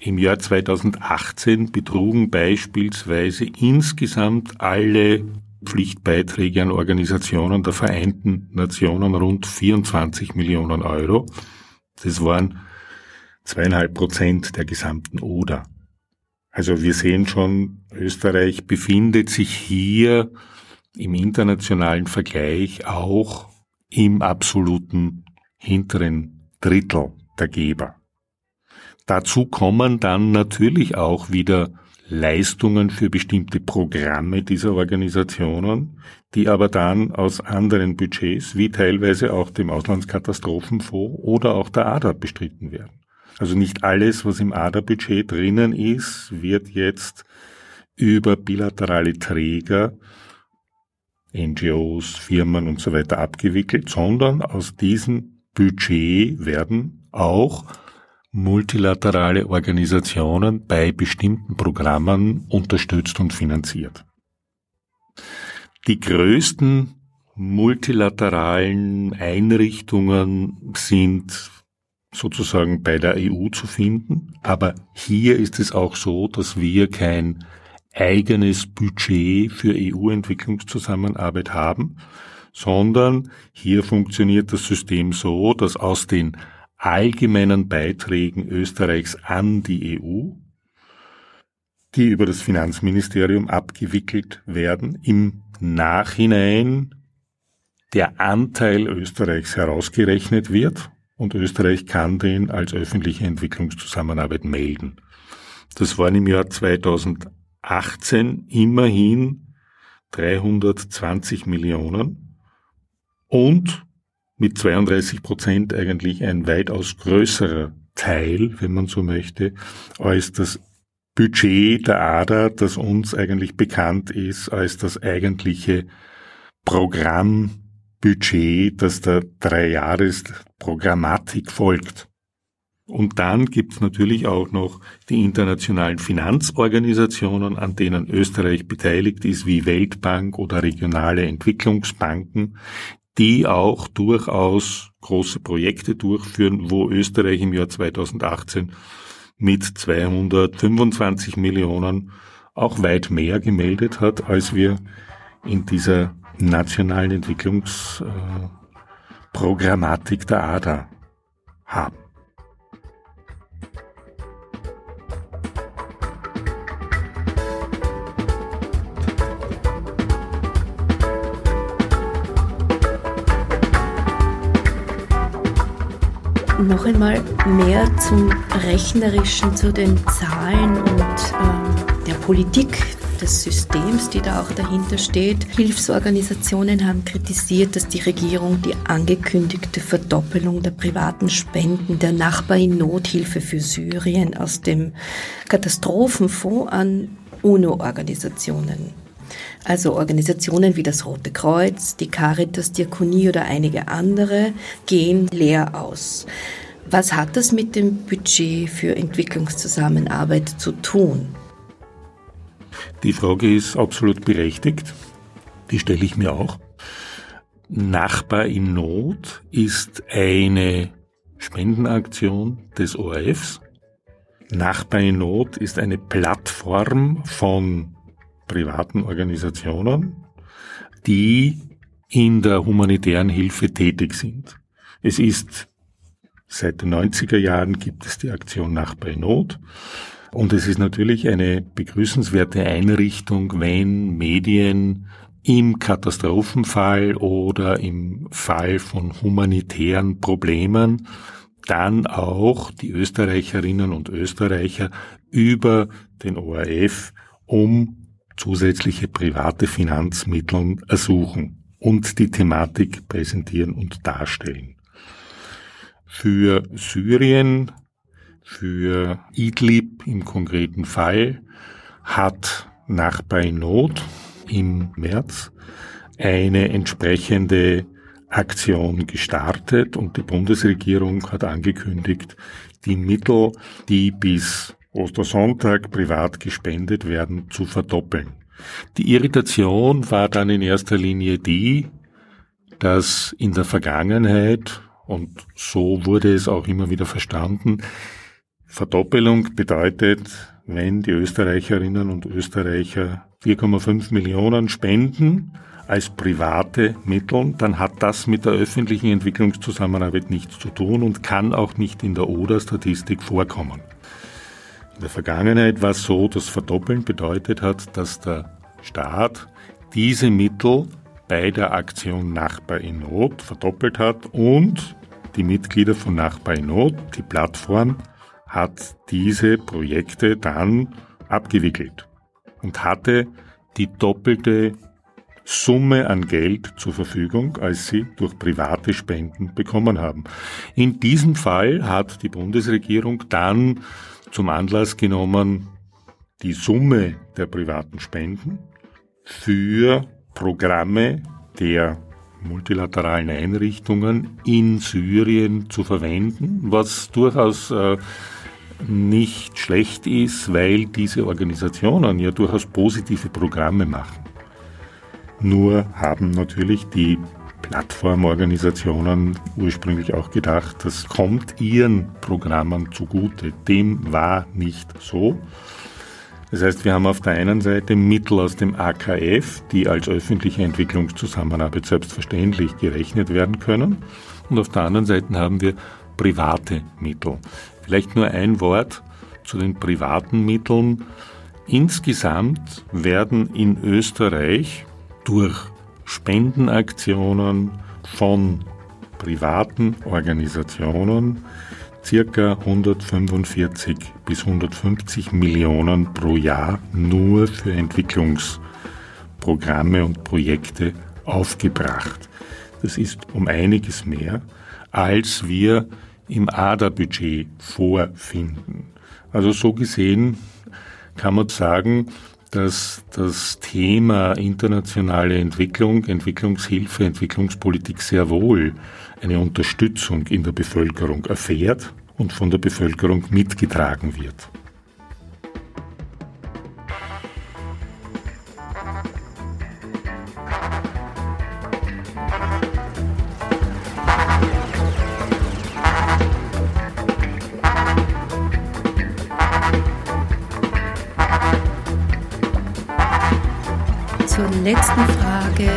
Im Jahr 2018 betrugen beispielsweise insgesamt alle Pflichtbeiträge an Organisationen der Vereinten Nationen rund 24 Millionen Euro. Das waren zweieinhalb Prozent der gesamten Oder. Also wir sehen schon, Österreich befindet sich hier im internationalen Vergleich auch im absoluten hinteren Drittel der Geber. Dazu kommen dann natürlich auch wieder Leistungen für bestimmte Programme dieser Organisationen, die aber dann aus anderen Budgets, wie teilweise auch dem Auslandskatastrophenfonds oder auch der ADA bestritten werden. Also nicht alles, was im ADA-Budget drinnen ist, wird jetzt über bilaterale Träger, NGOs, Firmen und so weiter abgewickelt, sondern aus diesem Budget werden auch multilaterale Organisationen bei bestimmten Programmen unterstützt und finanziert. Die größten multilateralen Einrichtungen sind sozusagen bei der EU zu finden, aber hier ist es auch so, dass wir kein eigenes Budget für EU-Entwicklungszusammenarbeit haben, sondern hier funktioniert das System so, dass aus den allgemeinen Beiträgen Österreichs an die EU, die über das Finanzministerium abgewickelt werden, im Nachhinein der Anteil Österreichs herausgerechnet wird und Österreich kann den als öffentliche Entwicklungszusammenarbeit melden. Das waren im Jahr 2018 immerhin 320 Millionen und mit 32 Prozent eigentlich ein weitaus größerer Teil, wenn man so möchte, als das Budget der ADA, das uns eigentlich bekannt ist als das eigentliche Programmbudget, das der Dreijahresprogrammatik folgt. Und dann gibt's natürlich auch noch die internationalen Finanzorganisationen, an denen Österreich beteiligt ist, wie Weltbank oder regionale Entwicklungsbanken, die auch durchaus große Projekte durchführen, wo Österreich im Jahr 2018 mit 225 Millionen auch weit mehr gemeldet hat, als wir in dieser nationalen Entwicklungsprogrammatik der ADA haben. noch einmal mehr zum Rechnerischen, zu den Zahlen und ähm, der Politik des Systems, die da auch dahinter steht. Hilfsorganisationen haben kritisiert, dass die Regierung die angekündigte Verdoppelung der privaten Spenden der Nachbar in Nothilfe für Syrien aus dem Katastrophenfonds an UNO-Organisationen also Organisationen wie das Rote Kreuz, die Caritas, Diakonie oder einige andere gehen leer aus. Was hat das mit dem Budget für Entwicklungszusammenarbeit zu tun? Die Frage ist absolut berechtigt. Die stelle ich mir auch. Nachbar in Not ist eine Spendenaktion des ORFs. Nachbar in Not ist eine Plattform von privaten Organisationen, die in der humanitären Hilfe tätig sind. Es ist seit den 90er Jahren gibt es die Aktion Nachbar in Not. Und es ist natürlich eine begrüßenswerte Einrichtung, wenn Medien im Katastrophenfall oder im Fall von humanitären Problemen dann auch die Österreicherinnen und Österreicher über den ORF um zusätzliche private Finanzmittel ersuchen und die Thematik präsentieren und darstellen. Für Syrien, für Idlib im konkreten Fall hat Nachbar Not im März eine entsprechende Aktion gestartet und die Bundesregierung hat angekündigt, die Mittel, die bis Ostersonntag privat gespendet werden, zu verdoppeln. Die Irritation war dann in erster Linie die, dass in der Vergangenheit, und so wurde es auch immer wieder verstanden, Verdoppelung bedeutet, wenn die Österreicherinnen und Österreicher 4,5 Millionen spenden als private Mittel, dann hat das mit der öffentlichen Entwicklungszusammenarbeit nichts zu tun und kann auch nicht in der ODA-Statistik vorkommen. In der Vergangenheit war es so, dass Verdoppeln bedeutet hat, dass der Staat diese Mittel bei der Aktion Nachbar in Not verdoppelt hat und die Mitglieder von Nachbar in Not, die Plattform, hat diese Projekte dann abgewickelt und hatte die doppelte Summe an Geld zur Verfügung, als sie durch private Spenden bekommen haben. In diesem Fall hat die Bundesregierung dann zum Anlass genommen, die Summe der privaten Spenden für Programme der multilateralen Einrichtungen in Syrien zu verwenden, was durchaus äh, nicht schlecht ist, weil diese Organisationen ja durchaus positive Programme machen. Nur haben natürlich die Plattformorganisationen ursprünglich auch gedacht, das kommt ihren Programmen zugute. Dem war nicht so. Das heißt, wir haben auf der einen Seite Mittel aus dem AKF, die als öffentliche Entwicklungszusammenarbeit selbstverständlich gerechnet werden können. Und auf der anderen Seite haben wir private Mittel. Vielleicht nur ein Wort zu den privaten Mitteln. Insgesamt werden in Österreich durch Spendenaktionen von privaten Organisationen circa 145 bis 150 Millionen pro Jahr nur für Entwicklungsprogramme und Projekte aufgebracht. Das ist um einiges mehr, als wir im ADA-Budget vorfinden. Also so gesehen kann man sagen, dass das Thema internationale Entwicklung, Entwicklungshilfe, Entwicklungspolitik sehr wohl eine Unterstützung in der Bevölkerung erfährt und von der Bevölkerung mitgetragen wird. Letzten Frage,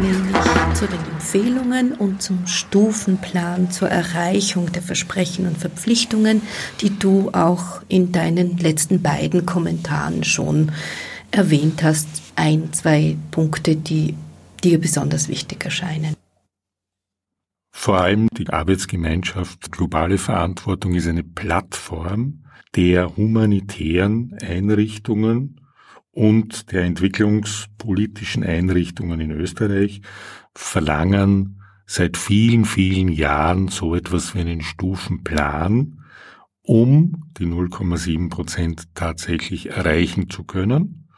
nämlich zu den Empfehlungen und zum Stufenplan zur Erreichung der Versprechen und Verpflichtungen, die du auch in deinen letzten beiden Kommentaren schon erwähnt hast. Ein, zwei Punkte, die dir besonders wichtig erscheinen. Vor allem die Arbeitsgemeinschaft Globale Verantwortung ist eine Plattform der humanitären Einrichtungen und der entwicklungspolitischen Einrichtungen in Österreich verlangen seit vielen, vielen Jahren so etwas wie einen Stufenplan, um die 0,7 Prozent tatsächlich erreichen zu können.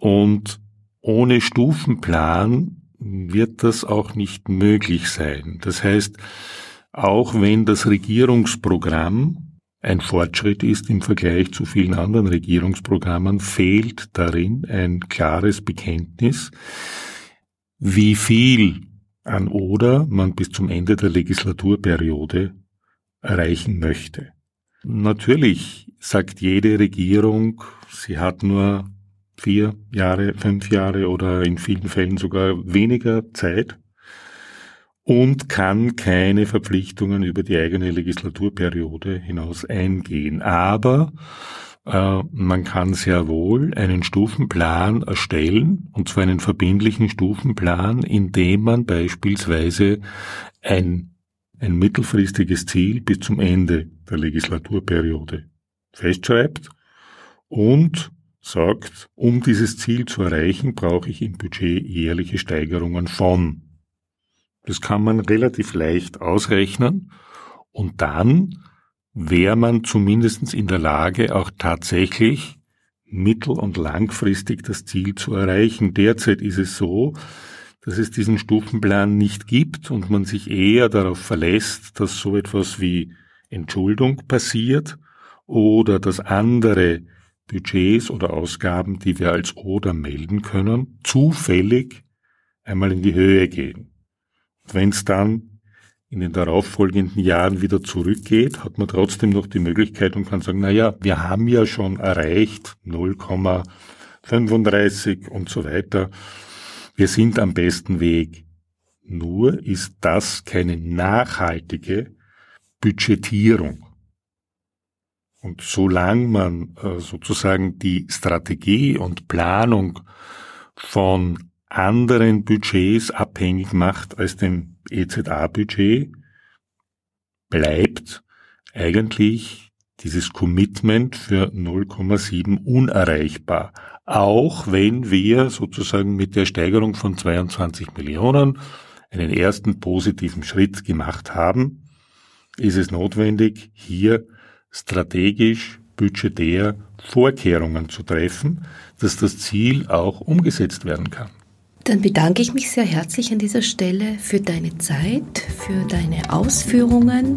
Und ohne Stufenplan wird das auch nicht möglich sein. Das heißt, auch wenn das Regierungsprogramm ein Fortschritt ist im Vergleich zu vielen anderen Regierungsprogrammen, fehlt darin ein klares Bekenntnis, wie viel an Oder man bis zum Ende der Legislaturperiode erreichen möchte. Natürlich sagt jede Regierung, sie hat nur vier Jahre, fünf Jahre oder in vielen Fällen sogar weniger Zeit und kann keine Verpflichtungen über die eigene Legislaturperiode hinaus eingehen. Aber äh, man kann sehr wohl einen Stufenplan erstellen, und zwar einen verbindlichen Stufenplan, in dem man beispielsweise ein, ein mittelfristiges Ziel bis zum Ende der Legislaturperiode festschreibt und sagt, um dieses Ziel zu erreichen, brauche ich im Budget jährliche Steigerungen von. Das kann man relativ leicht ausrechnen und dann wäre man zumindest in der Lage, auch tatsächlich mittel- und langfristig das Ziel zu erreichen. Derzeit ist es so, dass es diesen Stufenplan nicht gibt und man sich eher darauf verlässt, dass so etwas wie Entschuldung passiert oder dass andere Budgets oder Ausgaben, die wir als Oder melden können, zufällig einmal in die Höhe gehen. Wenn es dann in den darauffolgenden Jahren wieder zurückgeht, hat man trotzdem noch die Möglichkeit und kann sagen, na ja, wir haben ja schon erreicht 0,35 und so weiter. Wir sind am besten Weg. Nur ist das keine nachhaltige Budgetierung. Und solange man äh, sozusagen die Strategie und Planung von anderen Budgets abhängig macht als dem EZA-Budget, bleibt eigentlich dieses Commitment für 0,7 unerreichbar. Auch wenn wir sozusagen mit der Steigerung von 22 Millionen einen ersten positiven Schritt gemacht haben, ist es notwendig, hier strategisch, budgetär Vorkehrungen zu treffen, dass das Ziel auch umgesetzt werden kann. Dann bedanke ich mich sehr herzlich an dieser Stelle für deine Zeit, für deine Ausführungen.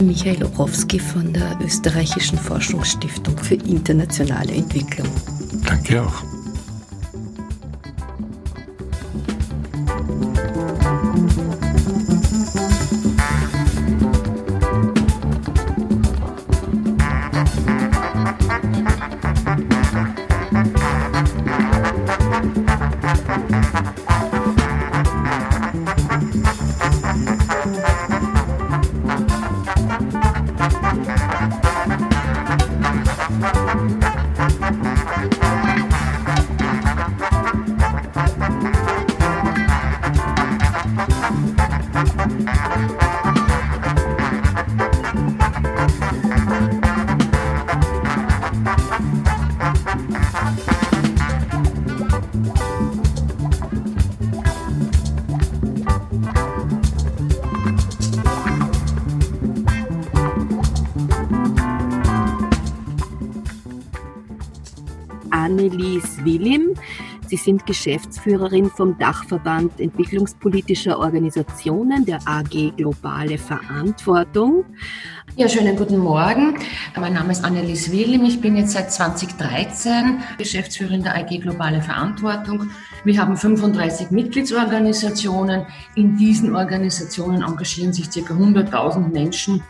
Michael Orowski von der Österreichischen Forschungsstiftung für internationale Entwicklung. Danke auch. Annelies Willim. Sie sind Geschäftsführerin vom Dachverband entwicklungspolitischer Organisationen der AG Globale Verantwortung. Ja, schönen guten Morgen. Mein Name ist Annelies Willim. Ich bin jetzt seit 2013 Geschäftsführerin der AG Globale Verantwortung. Wir haben 35 Mitgliedsorganisationen. In diesen Organisationen engagieren sich ca. 100.000 Menschen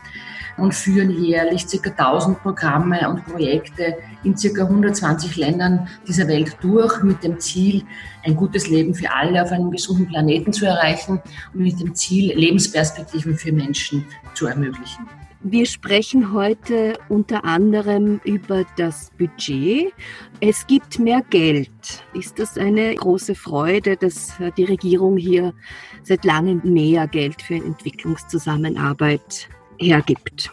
und führen jährlich ca. 1000 Programme und Projekte in ca. 120 Ländern dieser Welt durch mit dem Ziel, ein gutes Leben für alle auf einem gesunden Planeten zu erreichen und mit dem Ziel, Lebensperspektiven für Menschen zu ermöglichen. Wir sprechen heute unter anderem über das Budget. Es gibt mehr Geld. Ist das eine große Freude, dass die Regierung hier seit langem mehr Geld für Entwicklungszusammenarbeit hergibt.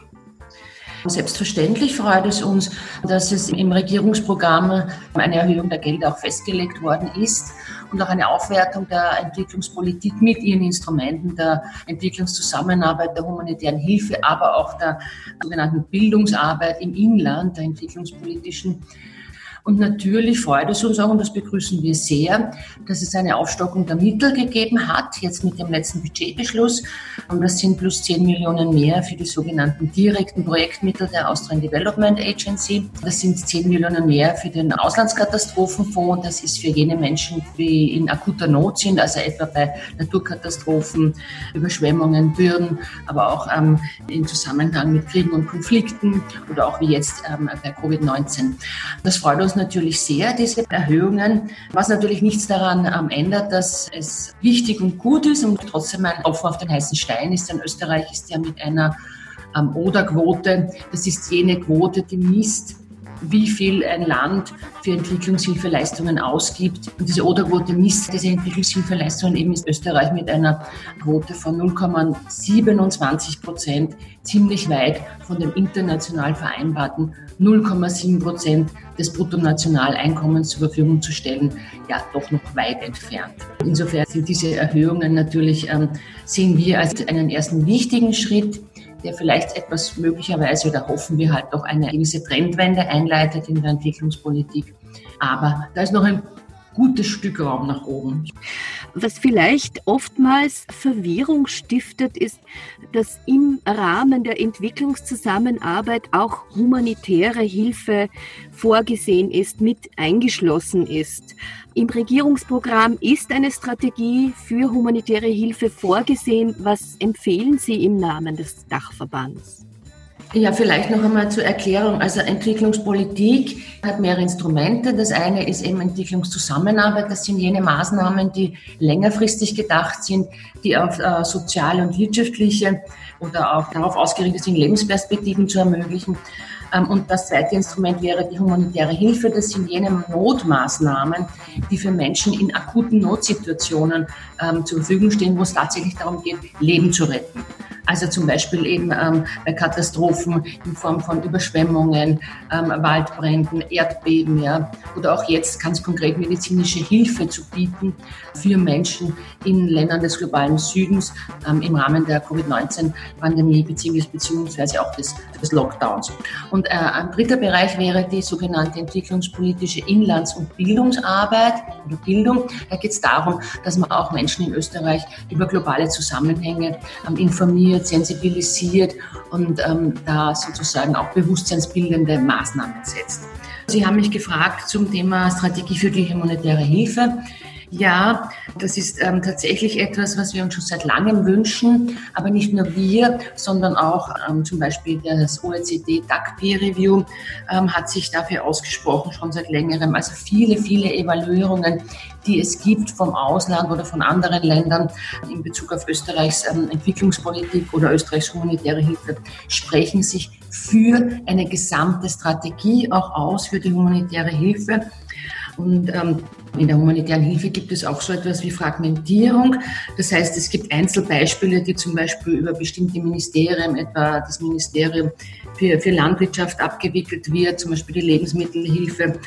Selbstverständlich freut es uns, dass es im Regierungsprogramm eine Erhöhung der Gelder auch festgelegt worden ist und auch eine Aufwertung der Entwicklungspolitik mit ihren Instrumenten der Entwicklungszusammenarbeit, der humanitären Hilfe, aber auch der sogenannten Bildungsarbeit im Inland, der entwicklungspolitischen und natürlich freut es uns auch, und das begrüßen wir sehr, dass es eine Aufstockung der Mittel gegeben hat, jetzt mit dem letzten Budgetbeschluss. Und das sind plus 10 Millionen mehr für die sogenannten direkten Projektmittel der Austrian Development Agency. Das sind 10 Millionen mehr für den Auslandskatastrophenfonds. Das ist für jene Menschen, die in akuter Not sind, also etwa bei Naturkatastrophen, Überschwemmungen, Bürden, aber auch ähm, im Zusammenhang mit Kriegen und Konflikten oder auch wie jetzt ähm, bei Covid-19. Das freut uns natürlich sehr, diese Erhöhungen, was natürlich nichts daran ändert, dass es wichtig und gut ist und trotzdem ein Opfer auf den heißen Stein ist. Denn Österreich ist ja mit einer ähm, Oder-Quote, das ist jene Quote, die misst, wie viel ein Land für Entwicklungshilfeleistungen ausgibt. Und diese Oder-Quote misst diese Entwicklungshilfeleistungen eben ist Österreich mit einer Quote von 0,27 Prozent ziemlich weit von dem international vereinbarten 0,7 Prozent des Bruttonationaleinkommens zur Verfügung zu stellen, ja doch noch weit entfernt. Insofern sind diese Erhöhungen natürlich, ähm, sehen wir als einen ersten wichtigen Schritt der vielleicht etwas möglicherweise oder hoffen wir halt doch eine gewisse Trendwende einleitet in der Entwicklungspolitik. Aber da ist noch ein gutes Stück Raum nach oben. Was vielleicht oftmals Verwirrung stiftet, ist, dass im Rahmen der Entwicklungszusammenarbeit auch humanitäre Hilfe vorgesehen ist, mit eingeschlossen ist. Im Regierungsprogramm ist eine Strategie für humanitäre Hilfe vorgesehen. Was empfehlen Sie im Namen des Dachverbands? Ja, vielleicht noch einmal zur Erklärung. Also Entwicklungspolitik hat mehrere Instrumente. Das eine ist eben Entwicklungszusammenarbeit. Das sind jene Maßnahmen, die längerfristig gedacht sind, die auf äh, soziale und wirtschaftliche oder auch darauf ausgerichtet sind, Lebensperspektiven zu ermöglichen. Ähm, und das zweite Instrument wäre die humanitäre Hilfe. Das sind jene Notmaßnahmen, die für Menschen in akuten Notsituationen ähm, zur Verfügung stehen, wo es tatsächlich darum geht, Leben zu retten. Also zum Beispiel eben ähm, bei Katastrophen in Form von Überschwemmungen, ähm, Waldbränden, Erdbeben, ja, oder auch jetzt ganz konkret medizinische Hilfe zu bieten für Menschen in Ländern des globalen Südens ähm, im Rahmen der Covid-19-Pandemie beziehungsweise auch des, des Lockdowns. Und äh, ein dritter Bereich wäre die sogenannte entwicklungspolitische Inlands- und Bildungsarbeit oder Bildung. Da geht es darum, dass man auch Menschen in Österreich über globale Zusammenhänge ähm, informiert informiert, sensibilisiert und ähm, da sozusagen auch bewusstseinsbildende Maßnahmen setzt. Sie haben mich gefragt zum Thema Strategie für die humanitäre Hilfe. Ja, das ist ähm, tatsächlich etwas, was wir uns schon seit langem wünschen, aber nicht nur wir, sondern auch ähm, zum Beispiel das OECD DAC Peer Review ähm, hat sich dafür ausgesprochen, schon seit längerem. Also viele, viele Evaluierungen, die es gibt vom Ausland oder von anderen Ländern in Bezug auf Österreichs ähm, Entwicklungspolitik oder Österreichs humanitäre Hilfe, sprechen sich für eine gesamte Strategie auch aus für die humanitäre Hilfe. Und ähm, in der humanitären Hilfe gibt es auch so etwas wie Fragmentierung. Das heißt, es gibt Einzelbeispiele, die zum Beispiel über bestimmte Ministerien, etwa das Ministerium für, für Landwirtschaft abgewickelt wird, zum Beispiel die Lebensmittelhilfe.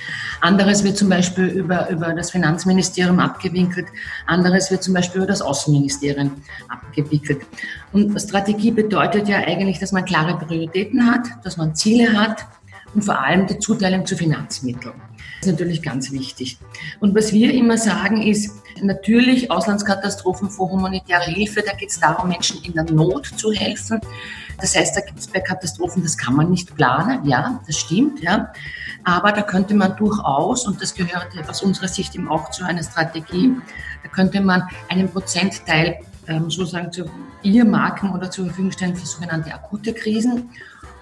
Anderes wird zum Beispiel über, über das Finanzministerium abgewickelt. Anderes wird zum Beispiel über das Außenministerium abgewickelt. Und Strategie bedeutet ja eigentlich, dass man klare Prioritäten hat, dass man Ziele hat und vor allem die Zuteilung zu Finanzmitteln. Das ist natürlich ganz wichtig. Und was wir immer sagen ist, natürlich Auslandskatastrophen vor humanitäre Hilfe, da geht es darum, Menschen in der Not zu helfen. Das heißt, da gibt es bei Katastrophen, das kann man nicht planen, ja, das stimmt, ja. Aber da könnte man durchaus, und das gehört aus unserer Sicht eben auch zu einer Strategie, da könnte man einen Prozentteil ähm, sozusagen zu ihr Marken oder zur Verfügung stellen für sogenannte akute Krisen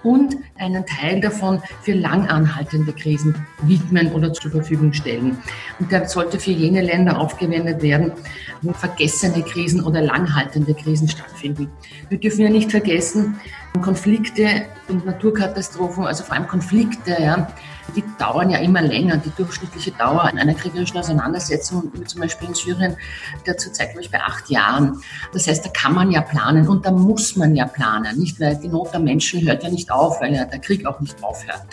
und einen Teil davon für langanhaltende Krisen widmen oder zur Verfügung stellen. Und der sollte für jene Länder aufgewendet werden, wo vergessene Krisen oder langhaltende Krisen stattfinden. Wir dürfen ja nicht vergessen, Konflikte und Naturkatastrophen, also vor allem Konflikte, ja, die dauern ja immer länger. Die durchschnittliche Dauer einer kriegerischen Auseinandersetzung, wie zum Beispiel in Syrien, der zurzeit, glaube ich, bei acht Jahren. Das heißt, da kann man ja planen und da muss man ja planen, nicht? Weil die Not der Menschen hört ja nicht auf, weil ja der Krieg auch nicht aufhört.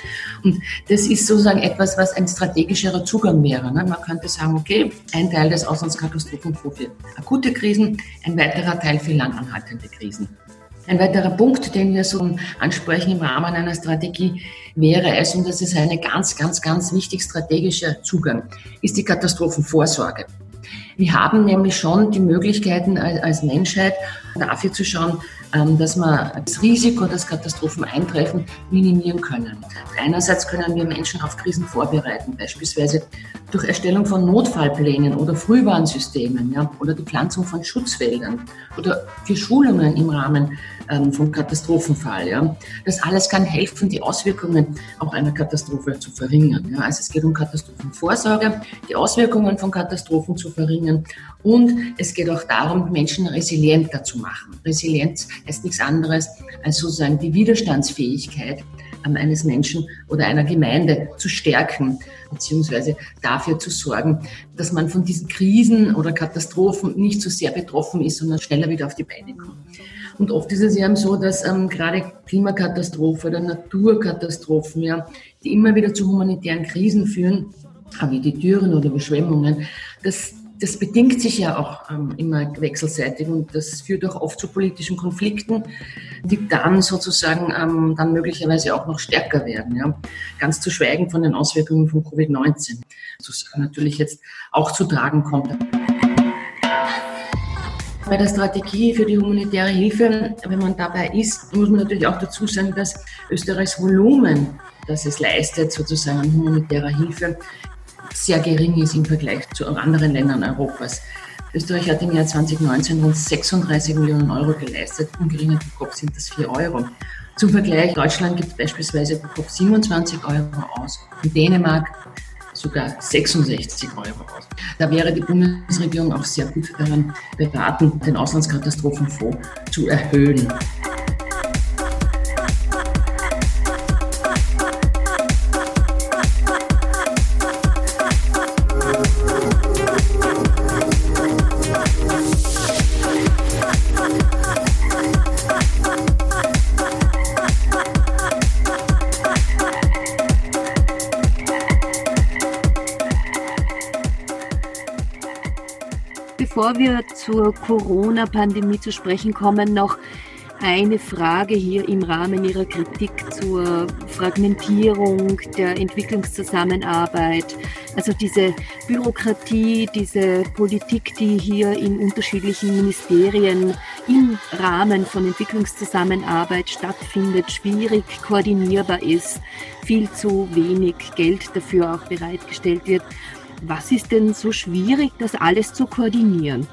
Und das ist sozusagen etwas, was ein strategischerer Zugang wäre. Ne? Man könnte sagen, okay, ein Teil des Auslandskatastrophenfonds für akute Krisen, ein weiterer Teil für langanhaltende Krisen. Ein weiterer Punkt, den wir so ansprechen im Rahmen einer Strategie, wäre es, und das ist ein ganz, ganz, ganz wichtig strategischer Zugang, ist die Katastrophenvorsorge. Wir haben nämlich schon die Möglichkeiten als Menschheit dafür zu schauen, dass wir das Risiko, dass Katastrophen eintreffen, minimieren können. Einerseits können wir Menschen auf Krisen vorbereiten, beispielsweise durch Erstellung von Notfallplänen oder Frühwarnsystemen ja, oder die Pflanzung von Schutzwäldern oder für Schulungen im Rahmen ähm, vom Katastrophenfall. Ja. Das alles kann helfen, die Auswirkungen auch einer Katastrophe zu verringern. Ja. Also es geht um Katastrophenvorsorge, die Auswirkungen von Katastrophen zu verringern und es geht auch darum, Menschen resilienter zu machen. Resilienz heißt nichts anderes als sozusagen die Widerstandsfähigkeit ähm, eines Menschen oder einer Gemeinde zu stärken, beziehungsweise dafür zu sorgen, dass man von diesen Krisen oder Katastrophen nicht so sehr betroffen ist, sondern schneller wieder auf die Beine kommt. Und oft ist es ja so, dass ähm, gerade Klimakatastrophen oder Naturkatastrophen, ja, die immer wieder zu humanitären Krisen führen, wie die Dürren oder Überschwemmungen, dass das bedingt sich ja auch ähm, immer wechselseitig und das führt auch oft zu politischen Konflikten, die dann sozusagen ähm, dann möglicherweise auch noch stärker werden. Ja? Ganz zu schweigen von den Auswirkungen von Covid-19, das natürlich jetzt auch zu tragen kommt. Bei der Strategie für die humanitäre Hilfe, wenn man dabei ist, muss man natürlich auch dazu sagen, dass Österreichs Volumen, das es leistet, sozusagen an humanitärer Hilfe, sehr gering ist im Vergleich zu anderen Ländern Europas. Österreich hat im Jahr 2019 rund 36 Millionen Euro geleistet, umgerechnet pro Kopf sind das 4 Euro. Zum Vergleich, Deutschland gibt beispielsweise pro Kopf 27 Euro aus, in Dänemark sogar 66 Euro aus. Da wäre die Bundesregierung auch sehr gut daran beraten, den Auslandskatastrophenfonds zu erhöhen. Bevor wir zur Corona-Pandemie zu sprechen kommen, noch eine Frage hier im Rahmen Ihrer Kritik zur Fragmentierung der Entwicklungszusammenarbeit. Also diese Bürokratie, diese Politik, die hier in unterschiedlichen Ministerien im Rahmen von Entwicklungszusammenarbeit stattfindet, schwierig koordinierbar ist, viel zu wenig Geld dafür auch bereitgestellt wird. Was ist denn so schwierig, das alles zu koordinieren?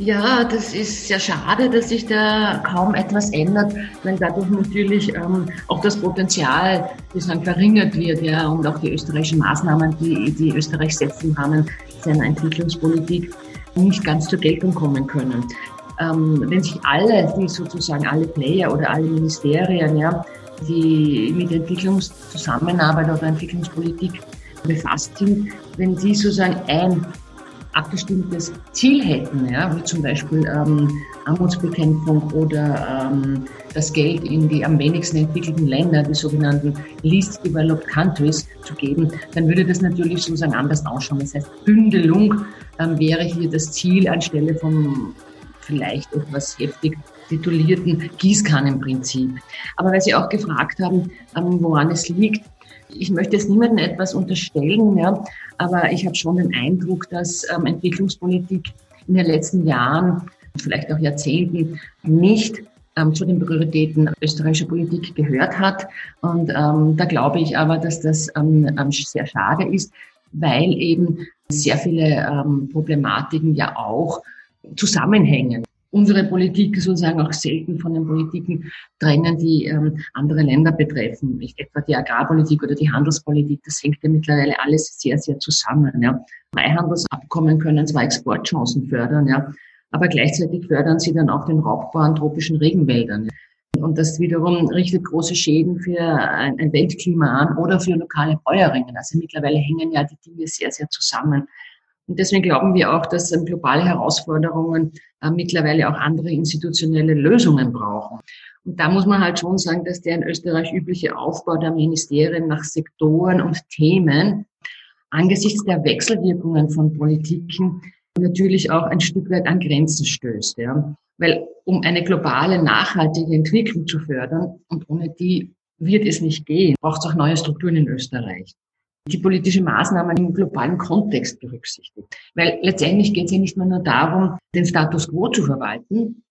Ja, das ist sehr schade, dass sich da kaum etwas ändert, weil dadurch natürlich ähm, auch das Potenzial bislang verringert wird, ja, und auch die österreichischen Maßnahmen, die, die Österreich setzt im Rahmen seiner Entwicklungspolitik, nicht ganz zur Geltung kommen können. Ähm, wenn sich alle, die sozusagen alle Player oder alle Ministerien, ja, die mit Entwicklungszusammenarbeit oder Entwicklungspolitik befasst sind, wenn sie sozusagen ein abgestimmtes Ziel hätten, ja, wie zum Beispiel ähm, Armutsbekämpfung oder ähm, das Geld in die am wenigsten entwickelten Länder, die sogenannten Least Developed Countries, zu geben, dann würde das natürlich sozusagen anders ausschauen. Das heißt, Bündelung ähm, wäre hier das Ziel anstelle vom vielleicht etwas heftig titulierten Gießkannenprinzip. Aber weil Sie auch gefragt haben, ähm, woran es liegt, ich möchte jetzt niemandem etwas unterstellen, ja, aber ich habe schon den Eindruck, dass ähm, Entwicklungspolitik in den letzten Jahren, vielleicht auch Jahrzehnten, nicht ähm, zu den Prioritäten österreichischer Politik gehört hat. Und ähm, da glaube ich aber, dass das ähm, ähm sehr schade ist, weil eben sehr viele ähm, Problematiken ja auch zusammenhängen unsere Politik sozusagen auch selten von den Politiken trennen, die ähm, andere Länder betreffen. Nicht etwa die Agrarpolitik oder die Handelspolitik, das hängt ja mittlerweile alles sehr, sehr zusammen. Ja. Freihandelsabkommen können zwar Exportchancen fördern, ja, aber gleichzeitig fördern sie dann auch den Raubbau an tropischen Regenwäldern. Und das wiederum richtet große Schäden für ein Weltklima an oder für lokale Bäuerinnen. Also mittlerweile hängen ja die Dinge sehr, sehr zusammen. Und deswegen glauben wir auch, dass ähm, globale Herausforderungen äh, mittlerweile auch andere institutionelle Lösungen brauchen. Und da muss man halt schon sagen, dass der in Österreich übliche Aufbau der Ministerien nach Sektoren und Themen angesichts der Wechselwirkungen von Politiken natürlich auch ein Stück weit an Grenzen stößt. Ja. Weil um eine globale, nachhaltige Entwicklung zu fördern, und ohne die wird es nicht gehen, braucht es auch neue Strukturen in Österreich die politische Maßnahmen im globalen Kontext berücksichtigt. Weil letztendlich geht es ja nicht mehr nur darum, den Status quo zu verwalten,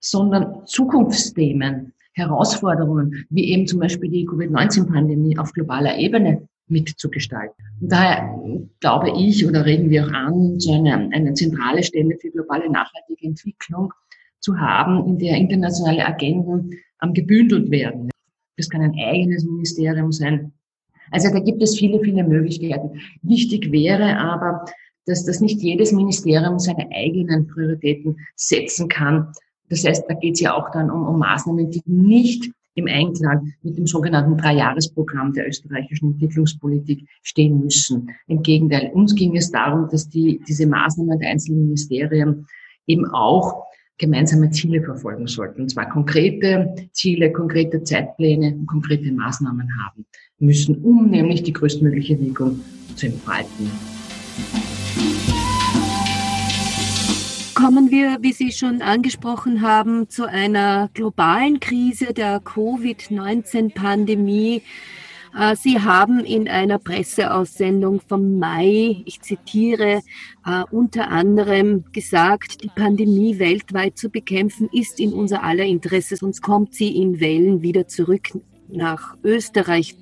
sondern Zukunftsthemen, Herausforderungen, wie eben zum Beispiel die Covid-19-Pandemie auf globaler Ebene mitzugestalten. Und daher glaube ich oder reden wir auch an, so eine, eine zentrale Stelle für globale nachhaltige Entwicklung zu haben, in der internationale Agenden gebündelt werden. Das kann ein eigenes Ministerium sein, also da gibt es viele, viele Möglichkeiten. Wichtig wäre aber, dass das nicht jedes Ministerium seine eigenen Prioritäten setzen kann. Das heißt, da geht es ja auch dann um, um Maßnahmen, die nicht im Einklang mit dem sogenannten Dreijahresprogramm der österreichischen Entwicklungspolitik stehen müssen. Im Gegenteil, uns ging es darum, dass die, diese Maßnahmen der einzelnen Ministerien eben auch gemeinsame Ziele verfolgen sollten. Und zwar konkrete Ziele, konkrete Zeitpläne und konkrete Maßnahmen haben müssen, um nämlich die größtmögliche Wirkung zu entfalten. Kommen wir, wie Sie schon angesprochen haben, zu einer globalen Krise der Covid-19-Pandemie. Äh, Sie haben in einer Presseaussendung vom Mai, ich zitiere, äh, unter anderem gesagt, die Pandemie weltweit zu bekämpfen ist in unser aller Interesse, sonst kommt sie in Wellen wieder zurück nach Österreich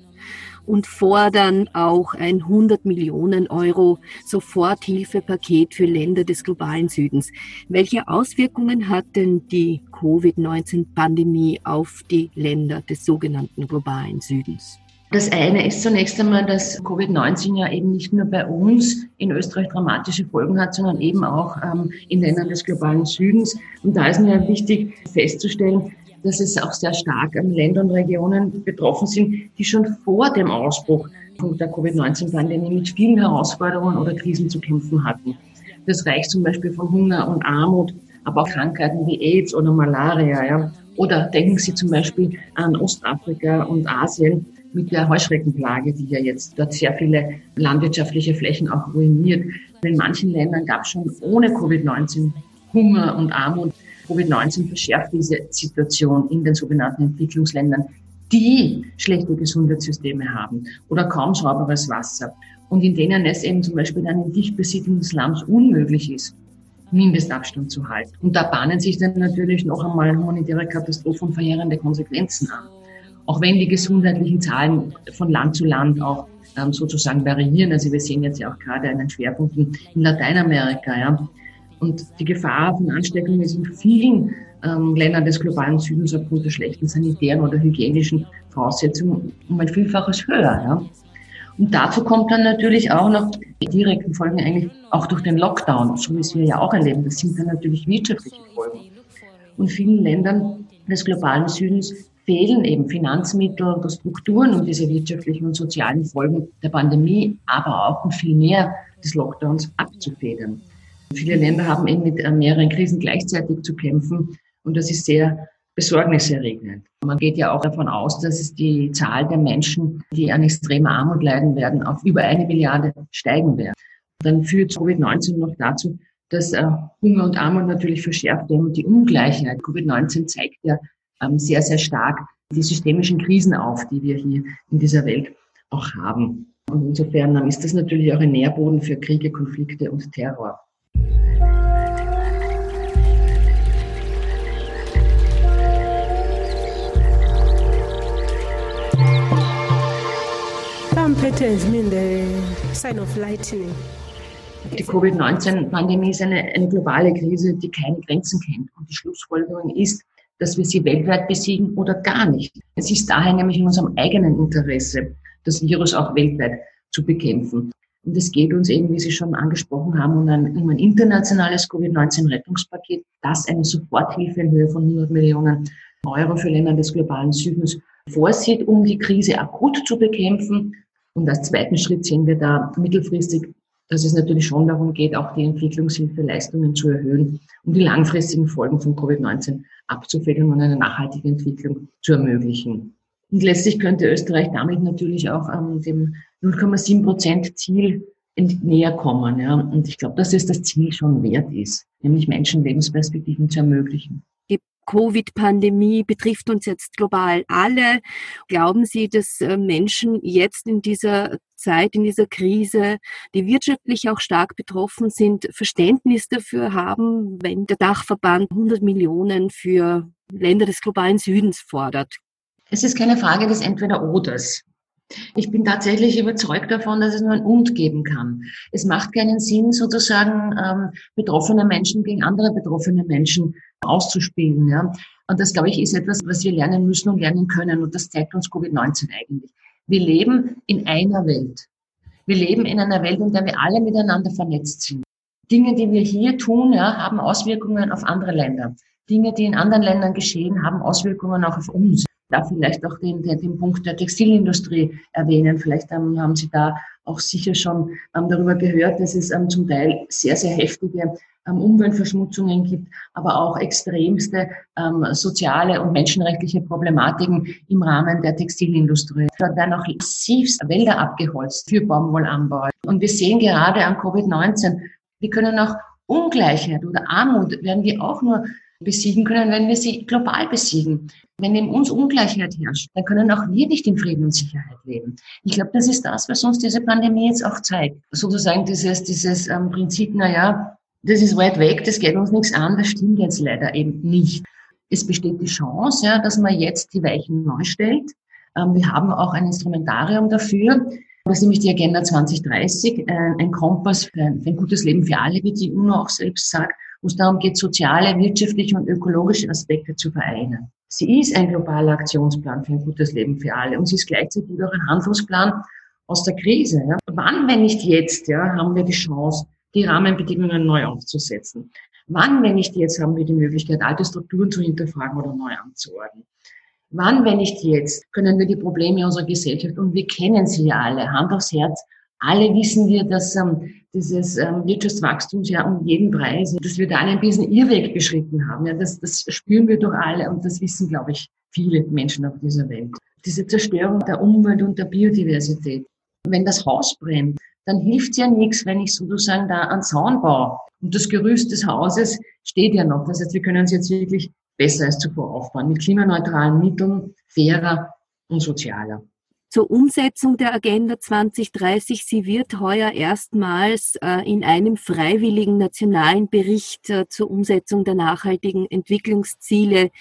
und fordern auch ein 100 Millionen Euro Soforthilfepaket für Länder des globalen Südens. Welche Auswirkungen hat denn die Covid-19-Pandemie auf die Länder des sogenannten globalen Südens? Das eine ist zunächst einmal, dass Covid-19 ja eben nicht nur bei uns in Österreich dramatische Folgen hat, sondern eben auch ähm, in Ländern des globalen Südens. Und da ist mir wichtig festzustellen, dass es auch sehr stark an Ländern und Regionen betroffen sind, die schon vor dem Ausbruch der Covid-19-Pandemie mit vielen Herausforderungen oder Krisen zu kämpfen hatten. Das reicht zum Beispiel von Hunger und Armut, aber auch Krankheiten wie AIDS oder Malaria. Ja. Oder denken Sie zum Beispiel an Ostafrika und Asien mit der Heuschreckenplage, die ja jetzt dort sehr viele landwirtschaftliche Flächen auch ruiniert. In manchen Ländern gab es schon ohne Covid-19 Hunger und Armut. Covid-19 verschärft diese Situation in den sogenannten Entwicklungsländern, die schlechte Gesundheitssysteme haben oder kaum sauberes Wasser und in denen es eben zum Beispiel in dicht besiedelten Slums unmöglich ist, Mindestabstand zu halten. Und da bahnen sich dann natürlich noch einmal humanitäre Katastrophen und verheerende Konsequenzen an. Auch wenn die gesundheitlichen Zahlen von Land zu Land auch ähm, sozusagen variieren. Also wir sehen jetzt ja auch gerade einen Schwerpunkt in Lateinamerika, ja, und die Gefahr von Ansteckungen ist in vielen ähm, Ländern des globalen Südens aufgrund der schlechten sanitären oder hygienischen Voraussetzungen um ein Vielfaches höher. Ja. Und dazu kommt dann natürlich auch noch die direkten Folgen eigentlich auch durch den Lockdown, so wie es wir ja auch erleben. Das sind dann natürlich wirtschaftliche Folgen. Und vielen Ländern des globalen Südens fehlen eben Finanzmittel und Strukturen, um diese wirtschaftlichen und sozialen Folgen der Pandemie, aber auch und viel mehr des Lockdowns abzufedern. Viele Länder haben eben mit äh, mehreren Krisen gleichzeitig zu kämpfen und das ist sehr besorgniserregend. Man geht ja auch davon aus, dass es die Zahl der Menschen, die an extremer Armut leiden werden, auf über eine Milliarde steigen wird. Dann führt Covid-19 noch dazu, dass äh, Hunger und Armut natürlich verschärft werden und die Ungleichheit. Covid-19 zeigt ja sehr, sehr stark die systemischen Krisen auf, die wir hier in dieser Welt auch haben. Und insofern ähm, ist das natürlich auch ein Nährboden für Kriege, Konflikte und Terror. Die Covid-19-Pandemie ist eine, eine globale Krise, die keine Grenzen kennt. Und die Schlussfolgerung ist, dass wir sie weltweit besiegen oder gar nicht. Es ist daher nämlich in unserem eigenen Interesse, das Virus auch weltweit zu bekämpfen. Und es geht uns eben, wie Sie schon angesprochen haben, um ein, um ein internationales Covid-19-Rettungspaket, das eine Soforthilfe in Höhe von 100 Millionen Euro für Länder des globalen Südens vorsieht, um die Krise akut zu bekämpfen. Und als zweiten Schritt sehen wir da mittelfristig, dass es natürlich schon darum geht, auch die Entwicklungshilfeleistungen zu erhöhen, um die langfristigen Folgen von Covid-19 abzufedern und eine nachhaltige Entwicklung zu ermöglichen. Und letztlich könnte Österreich damit natürlich auch ähm, dem 0,7 Prozent Ziel näher kommen. Ja. Und ich glaube, dass es das Ziel schon wert ist, nämlich Menschen Lebensperspektiven zu ermöglichen. Covid-Pandemie betrifft uns jetzt global alle. Glauben Sie, dass äh, Menschen jetzt in dieser Zeit, in dieser Krise, die wirtschaftlich auch stark betroffen sind, Verständnis dafür haben, wenn der Dachverband 100 Millionen für Länder des globalen Südens fordert? Es ist keine Frage des Entweder-Oders. Ich bin tatsächlich überzeugt davon, dass es nur ein Und geben kann. Es macht keinen Sinn, sozusagen ähm, betroffene Menschen gegen andere betroffene Menschen auszuspielen. Ja? Und das, glaube ich, ist etwas, was wir lernen müssen und lernen können. Und das zeigt uns Covid-19 eigentlich. Wir leben in einer Welt. Wir leben in einer Welt, in der wir alle miteinander vernetzt sind. Dinge, die wir hier tun, ja, haben Auswirkungen auf andere Länder. Dinge, die in anderen Ländern geschehen, haben Auswirkungen auch auf uns da vielleicht auch den, den, den Punkt der Textilindustrie erwähnen. Vielleicht ähm, haben Sie da auch sicher schon ähm, darüber gehört, dass es ähm, zum Teil sehr, sehr heftige ähm, Umweltverschmutzungen gibt, aber auch extremste ähm, soziale und menschenrechtliche Problematiken im Rahmen der Textilindustrie. Dort werden auch massivst Wälder abgeholzt für Baumwollanbau. Und wir sehen gerade an Covid-19, wir können auch Ungleichheit oder Armut werden wir auch nur besiegen können, wenn wir sie global besiegen. Wenn in uns Ungleichheit herrscht, dann können auch wir nicht in Frieden und Sicherheit leben. Ich glaube, das ist das, was uns diese Pandemie jetzt auch zeigt. Sozusagen dieses, dieses ähm, Prinzip, na ja, das ist weit weg, das geht uns nichts an, das stimmt jetzt leider eben nicht. Es besteht die Chance, ja, dass man jetzt die Weichen neu stellt. Ähm, wir haben auch ein Instrumentarium dafür. Das ist nämlich die Agenda 2030, äh, ein Kompass für ein, für ein gutes Leben für alle, wie die UNO auch selbst sagt, wo es darum geht, soziale, wirtschaftliche und ökologische Aspekte zu vereinen. Sie ist ein globaler Aktionsplan für ein gutes Leben für alle und sie ist gleichzeitig auch ein Handlungsplan aus der Krise. Ja. Wann, wenn nicht jetzt, ja, haben wir die Chance, die Rahmenbedingungen neu aufzusetzen? Wann, wenn nicht jetzt, haben wir die Möglichkeit, alte Strukturen zu hinterfragen oder neu anzuordnen? Wann, wenn nicht jetzt, können wir die Probleme unserer Gesellschaft, und wir kennen sie ja alle, Hand aufs Herz, alle wissen wir, dass ähm, dieses ähm, Wirtschaftswachstum ja um jeden Preis, dass wir da einen bisschen Irrweg beschritten haben. Ja, das, das spüren wir doch alle und das wissen, glaube ich, viele Menschen auf dieser Welt. Diese Zerstörung der Umwelt und der Biodiversität. Wenn das Haus brennt, dann hilft ja nichts, wenn ich sozusagen da einen Zaun baue. Und das Gerüst des Hauses steht ja noch. Das heißt, wir können es jetzt wirklich besser als zuvor aufbauen, mit klimaneutralen Mitteln, fairer und sozialer. Zur Umsetzung der Agenda 2030, sie wird heuer erstmals äh, in einem freiwilligen nationalen Bericht äh, zur Umsetzung der nachhaltigen Entwicklungsziele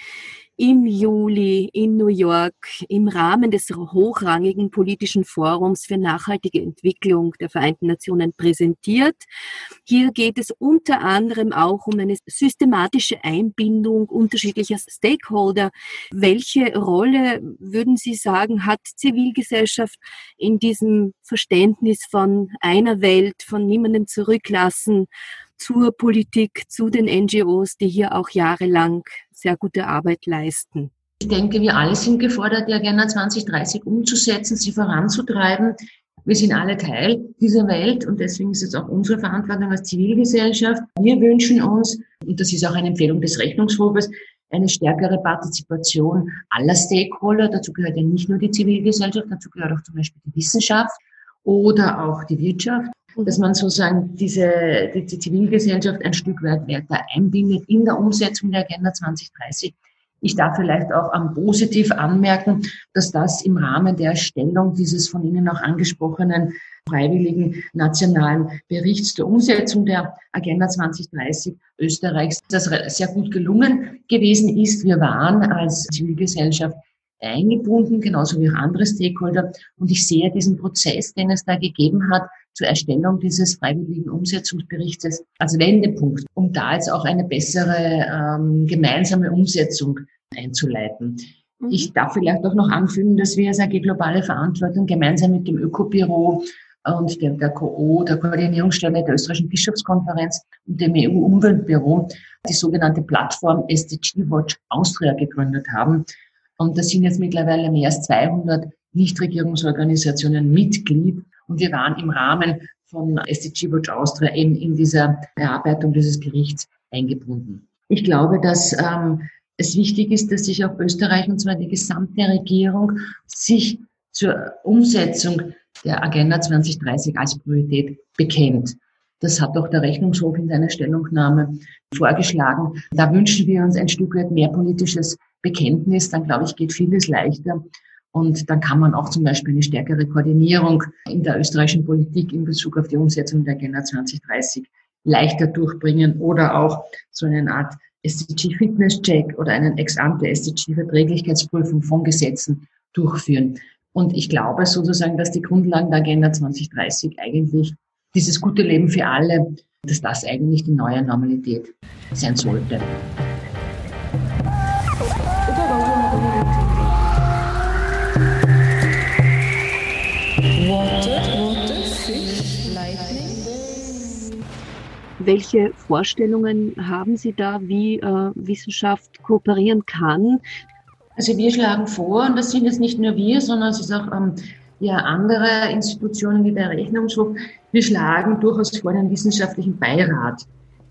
im Juli in New York im Rahmen des hochrangigen politischen Forums für nachhaltige Entwicklung der Vereinten Nationen präsentiert. Hier geht es unter anderem auch um eine systematische Einbindung unterschiedlicher Stakeholder. Welche Rolle, würden Sie sagen, hat Zivilgesellschaft in diesem Verständnis von einer Welt, von niemandem zurücklassen? zur Politik, zu den NGOs, die hier auch jahrelang sehr gute Arbeit leisten. Ich denke, wir alle sind gefordert, die Agenda 2030 umzusetzen, sie voranzutreiben. Wir sind alle Teil dieser Welt und deswegen ist es auch unsere Verantwortung als Zivilgesellschaft. Wir wünschen uns, und das ist auch eine Empfehlung des Rechnungshofes, eine stärkere Partizipation aller Stakeholder. Dazu gehört ja nicht nur die Zivilgesellschaft, dazu gehört auch zum Beispiel die Wissenschaft oder auch die Wirtschaft dass man sozusagen diese, die, die Zivilgesellschaft ein Stück weit weiter einbindet in der Umsetzung der Agenda 2030. Ich darf vielleicht auch am positiv anmerken, dass das im Rahmen der Erstellung dieses von Ihnen auch angesprochenen freiwilligen nationalen Berichts der Umsetzung der Agenda 2030 Österreichs das sehr gut gelungen gewesen ist. Wir waren als Zivilgesellschaft eingebunden, genauso wie auch andere Stakeholder. Und ich sehe diesen Prozess, den es da gegeben hat, zur Erstellung dieses freiwilligen Umsetzungsberichtes als Wendepunkt, um da jetzt auch eine bessere ähm, gemeinsame Umsetzung einzuleiten. Mhm. Ich darf vielleicht auch noch anfügen, dass wir als AG Globale Verantwortung gemeinsam mit dem Ökobüro und der, der KO, der Koordinierungsstelle der Österreichischen Bischofskonferenz und dem EU-Umweltbüro die sogenannte Plattform SDG Watch Austria gegründet haben. Und da sind jetzt mittlerweile mehr als 200 Nichtregierungsorganisationen Mitglied und wir waren im Rahmen von SDG Watch Austria eben in dieser Erarbeitung dieses Berichts eingebunden. Ich glaube, dass ähm, es wichtig ist, dass sich auch Österreich, und zwar die gesamte Regierung, sich zur Umsetzung der Agenda 2030 als Priorität bekennt. Das hat auch der Rechnungshof in seiner Stellungnahme vorgeschlagen. Da wünschen wir uns ein Stück weit mehr politisches Bekenntnis. Dann, glaube ich, geht vieles leichter. Und dann kann man auch zum Beispiel eine stärkere Koordinierung in der österreichischen Politik in Bezug auf die Umsetzung der Agenda 2030 leichter durchbringen oder auch so eine Art SDG-Fitness-Check oder einen Ex-ante SDG-Verträglichkeitsprüfung von Gesetzen durchführen. Und ich glaube sozusagen, dass die Grundlagen der Agenda 2030 eigentlich dieses gute Leben für alle, dass das eigentlich die neue Normalität sein sollte. Welche Vorstellungen haben Sie da, wie äh, Wissenschaft kooperieren kann? Also wir schlagen vor, und das sind jetzt nicht nur wir, sondern es ist auch ähm, ja, andere Institutionen wie der Rechnungshof, wir schlagen durchaus vor einen wissenschaftlichen Beirat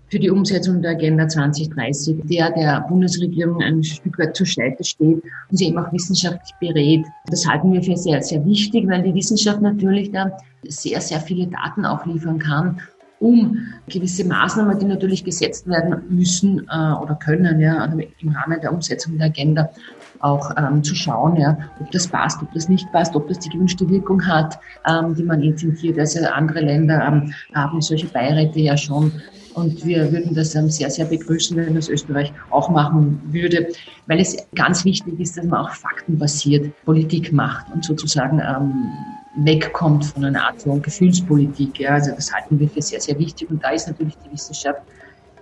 für die Umsetzung der Agenda 2030, der der Bundesregierung ein Stück weit zur Seite steht und sie eben auch wissenschaftlich berät. Das halten wir für sehr, sehr wichtig, weil die Wissenschaft natürlich da sehr, sehr viele Daten auch liefern kann um gewisse Maßnahmen, die natürlich gesetzt werden müssen äh, oder können, ja, also im Rahmen der Umsetzung der Agenda auch ähm, zu schauen, ja, ob das passt, ob das nicht passt, ob das die gewünschte Wirkung hat, ähm, die man intendiert. Also andere Länder ähm, haben solche Beiräte ja schon und wir würden das ähm, sehr, sehr begrüßen, wenn das Österreich auch machen würde, weil es ganz wichtig ist, dass man auch faktenbasiert Politik macht und sozusagen ähm, wegkommt von einer Art von Gefühlspolitik. Ja. Also das halten wir für sehr, sehr wichtig. Und da ist natürlich die Wissenschaft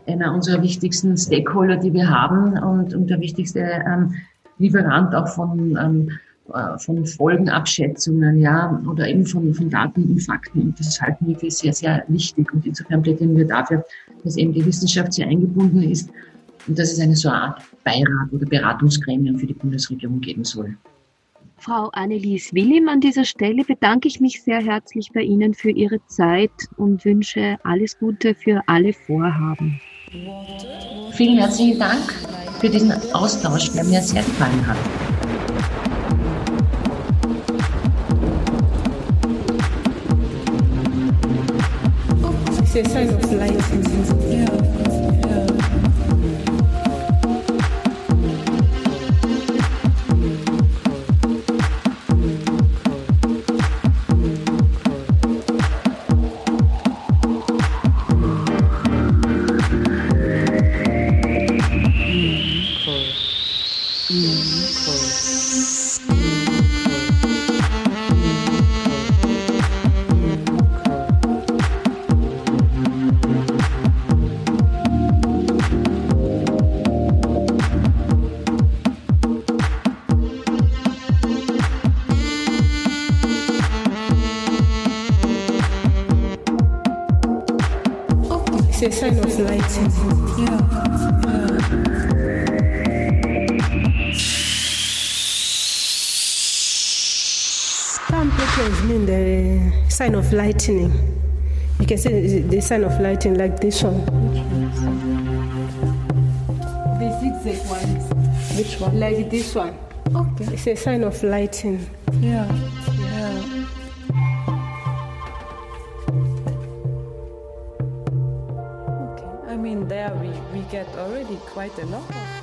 einer unserer wichtigsten Stakeholder, die wir haben und, und der wichtigste ähm, Lieferant auch von, ähm, äh, von Folgenabschätzungen, ja, oder eben von, von Daten und Fakten. Und das halten wir für sehr, sehr wichtig. Und insofern plädieren wir dafür, dass eben die Wissenschaft sehr eingebunden ist und dass es eine so Art Beirat oder Beratungsgremium für die Bundesregierung geben soll. Frau Annelies Willim, an dieser Stelle bedanke ich mich sehr herzlich bei Ihnen für Ihre Zeit und wünsche alles Gute für alle Vorhaben. Vielen herzlichen Dank für diesen Austausch, der mir sehr gefallen hat. It's of lightning. You can see the sign of lightning like this one. The zigzag ones. Which one? Like this one. Okay. It's a sign of lighting. Yeah. Yeah. Okay. I mean, there we, we get already quite a lot of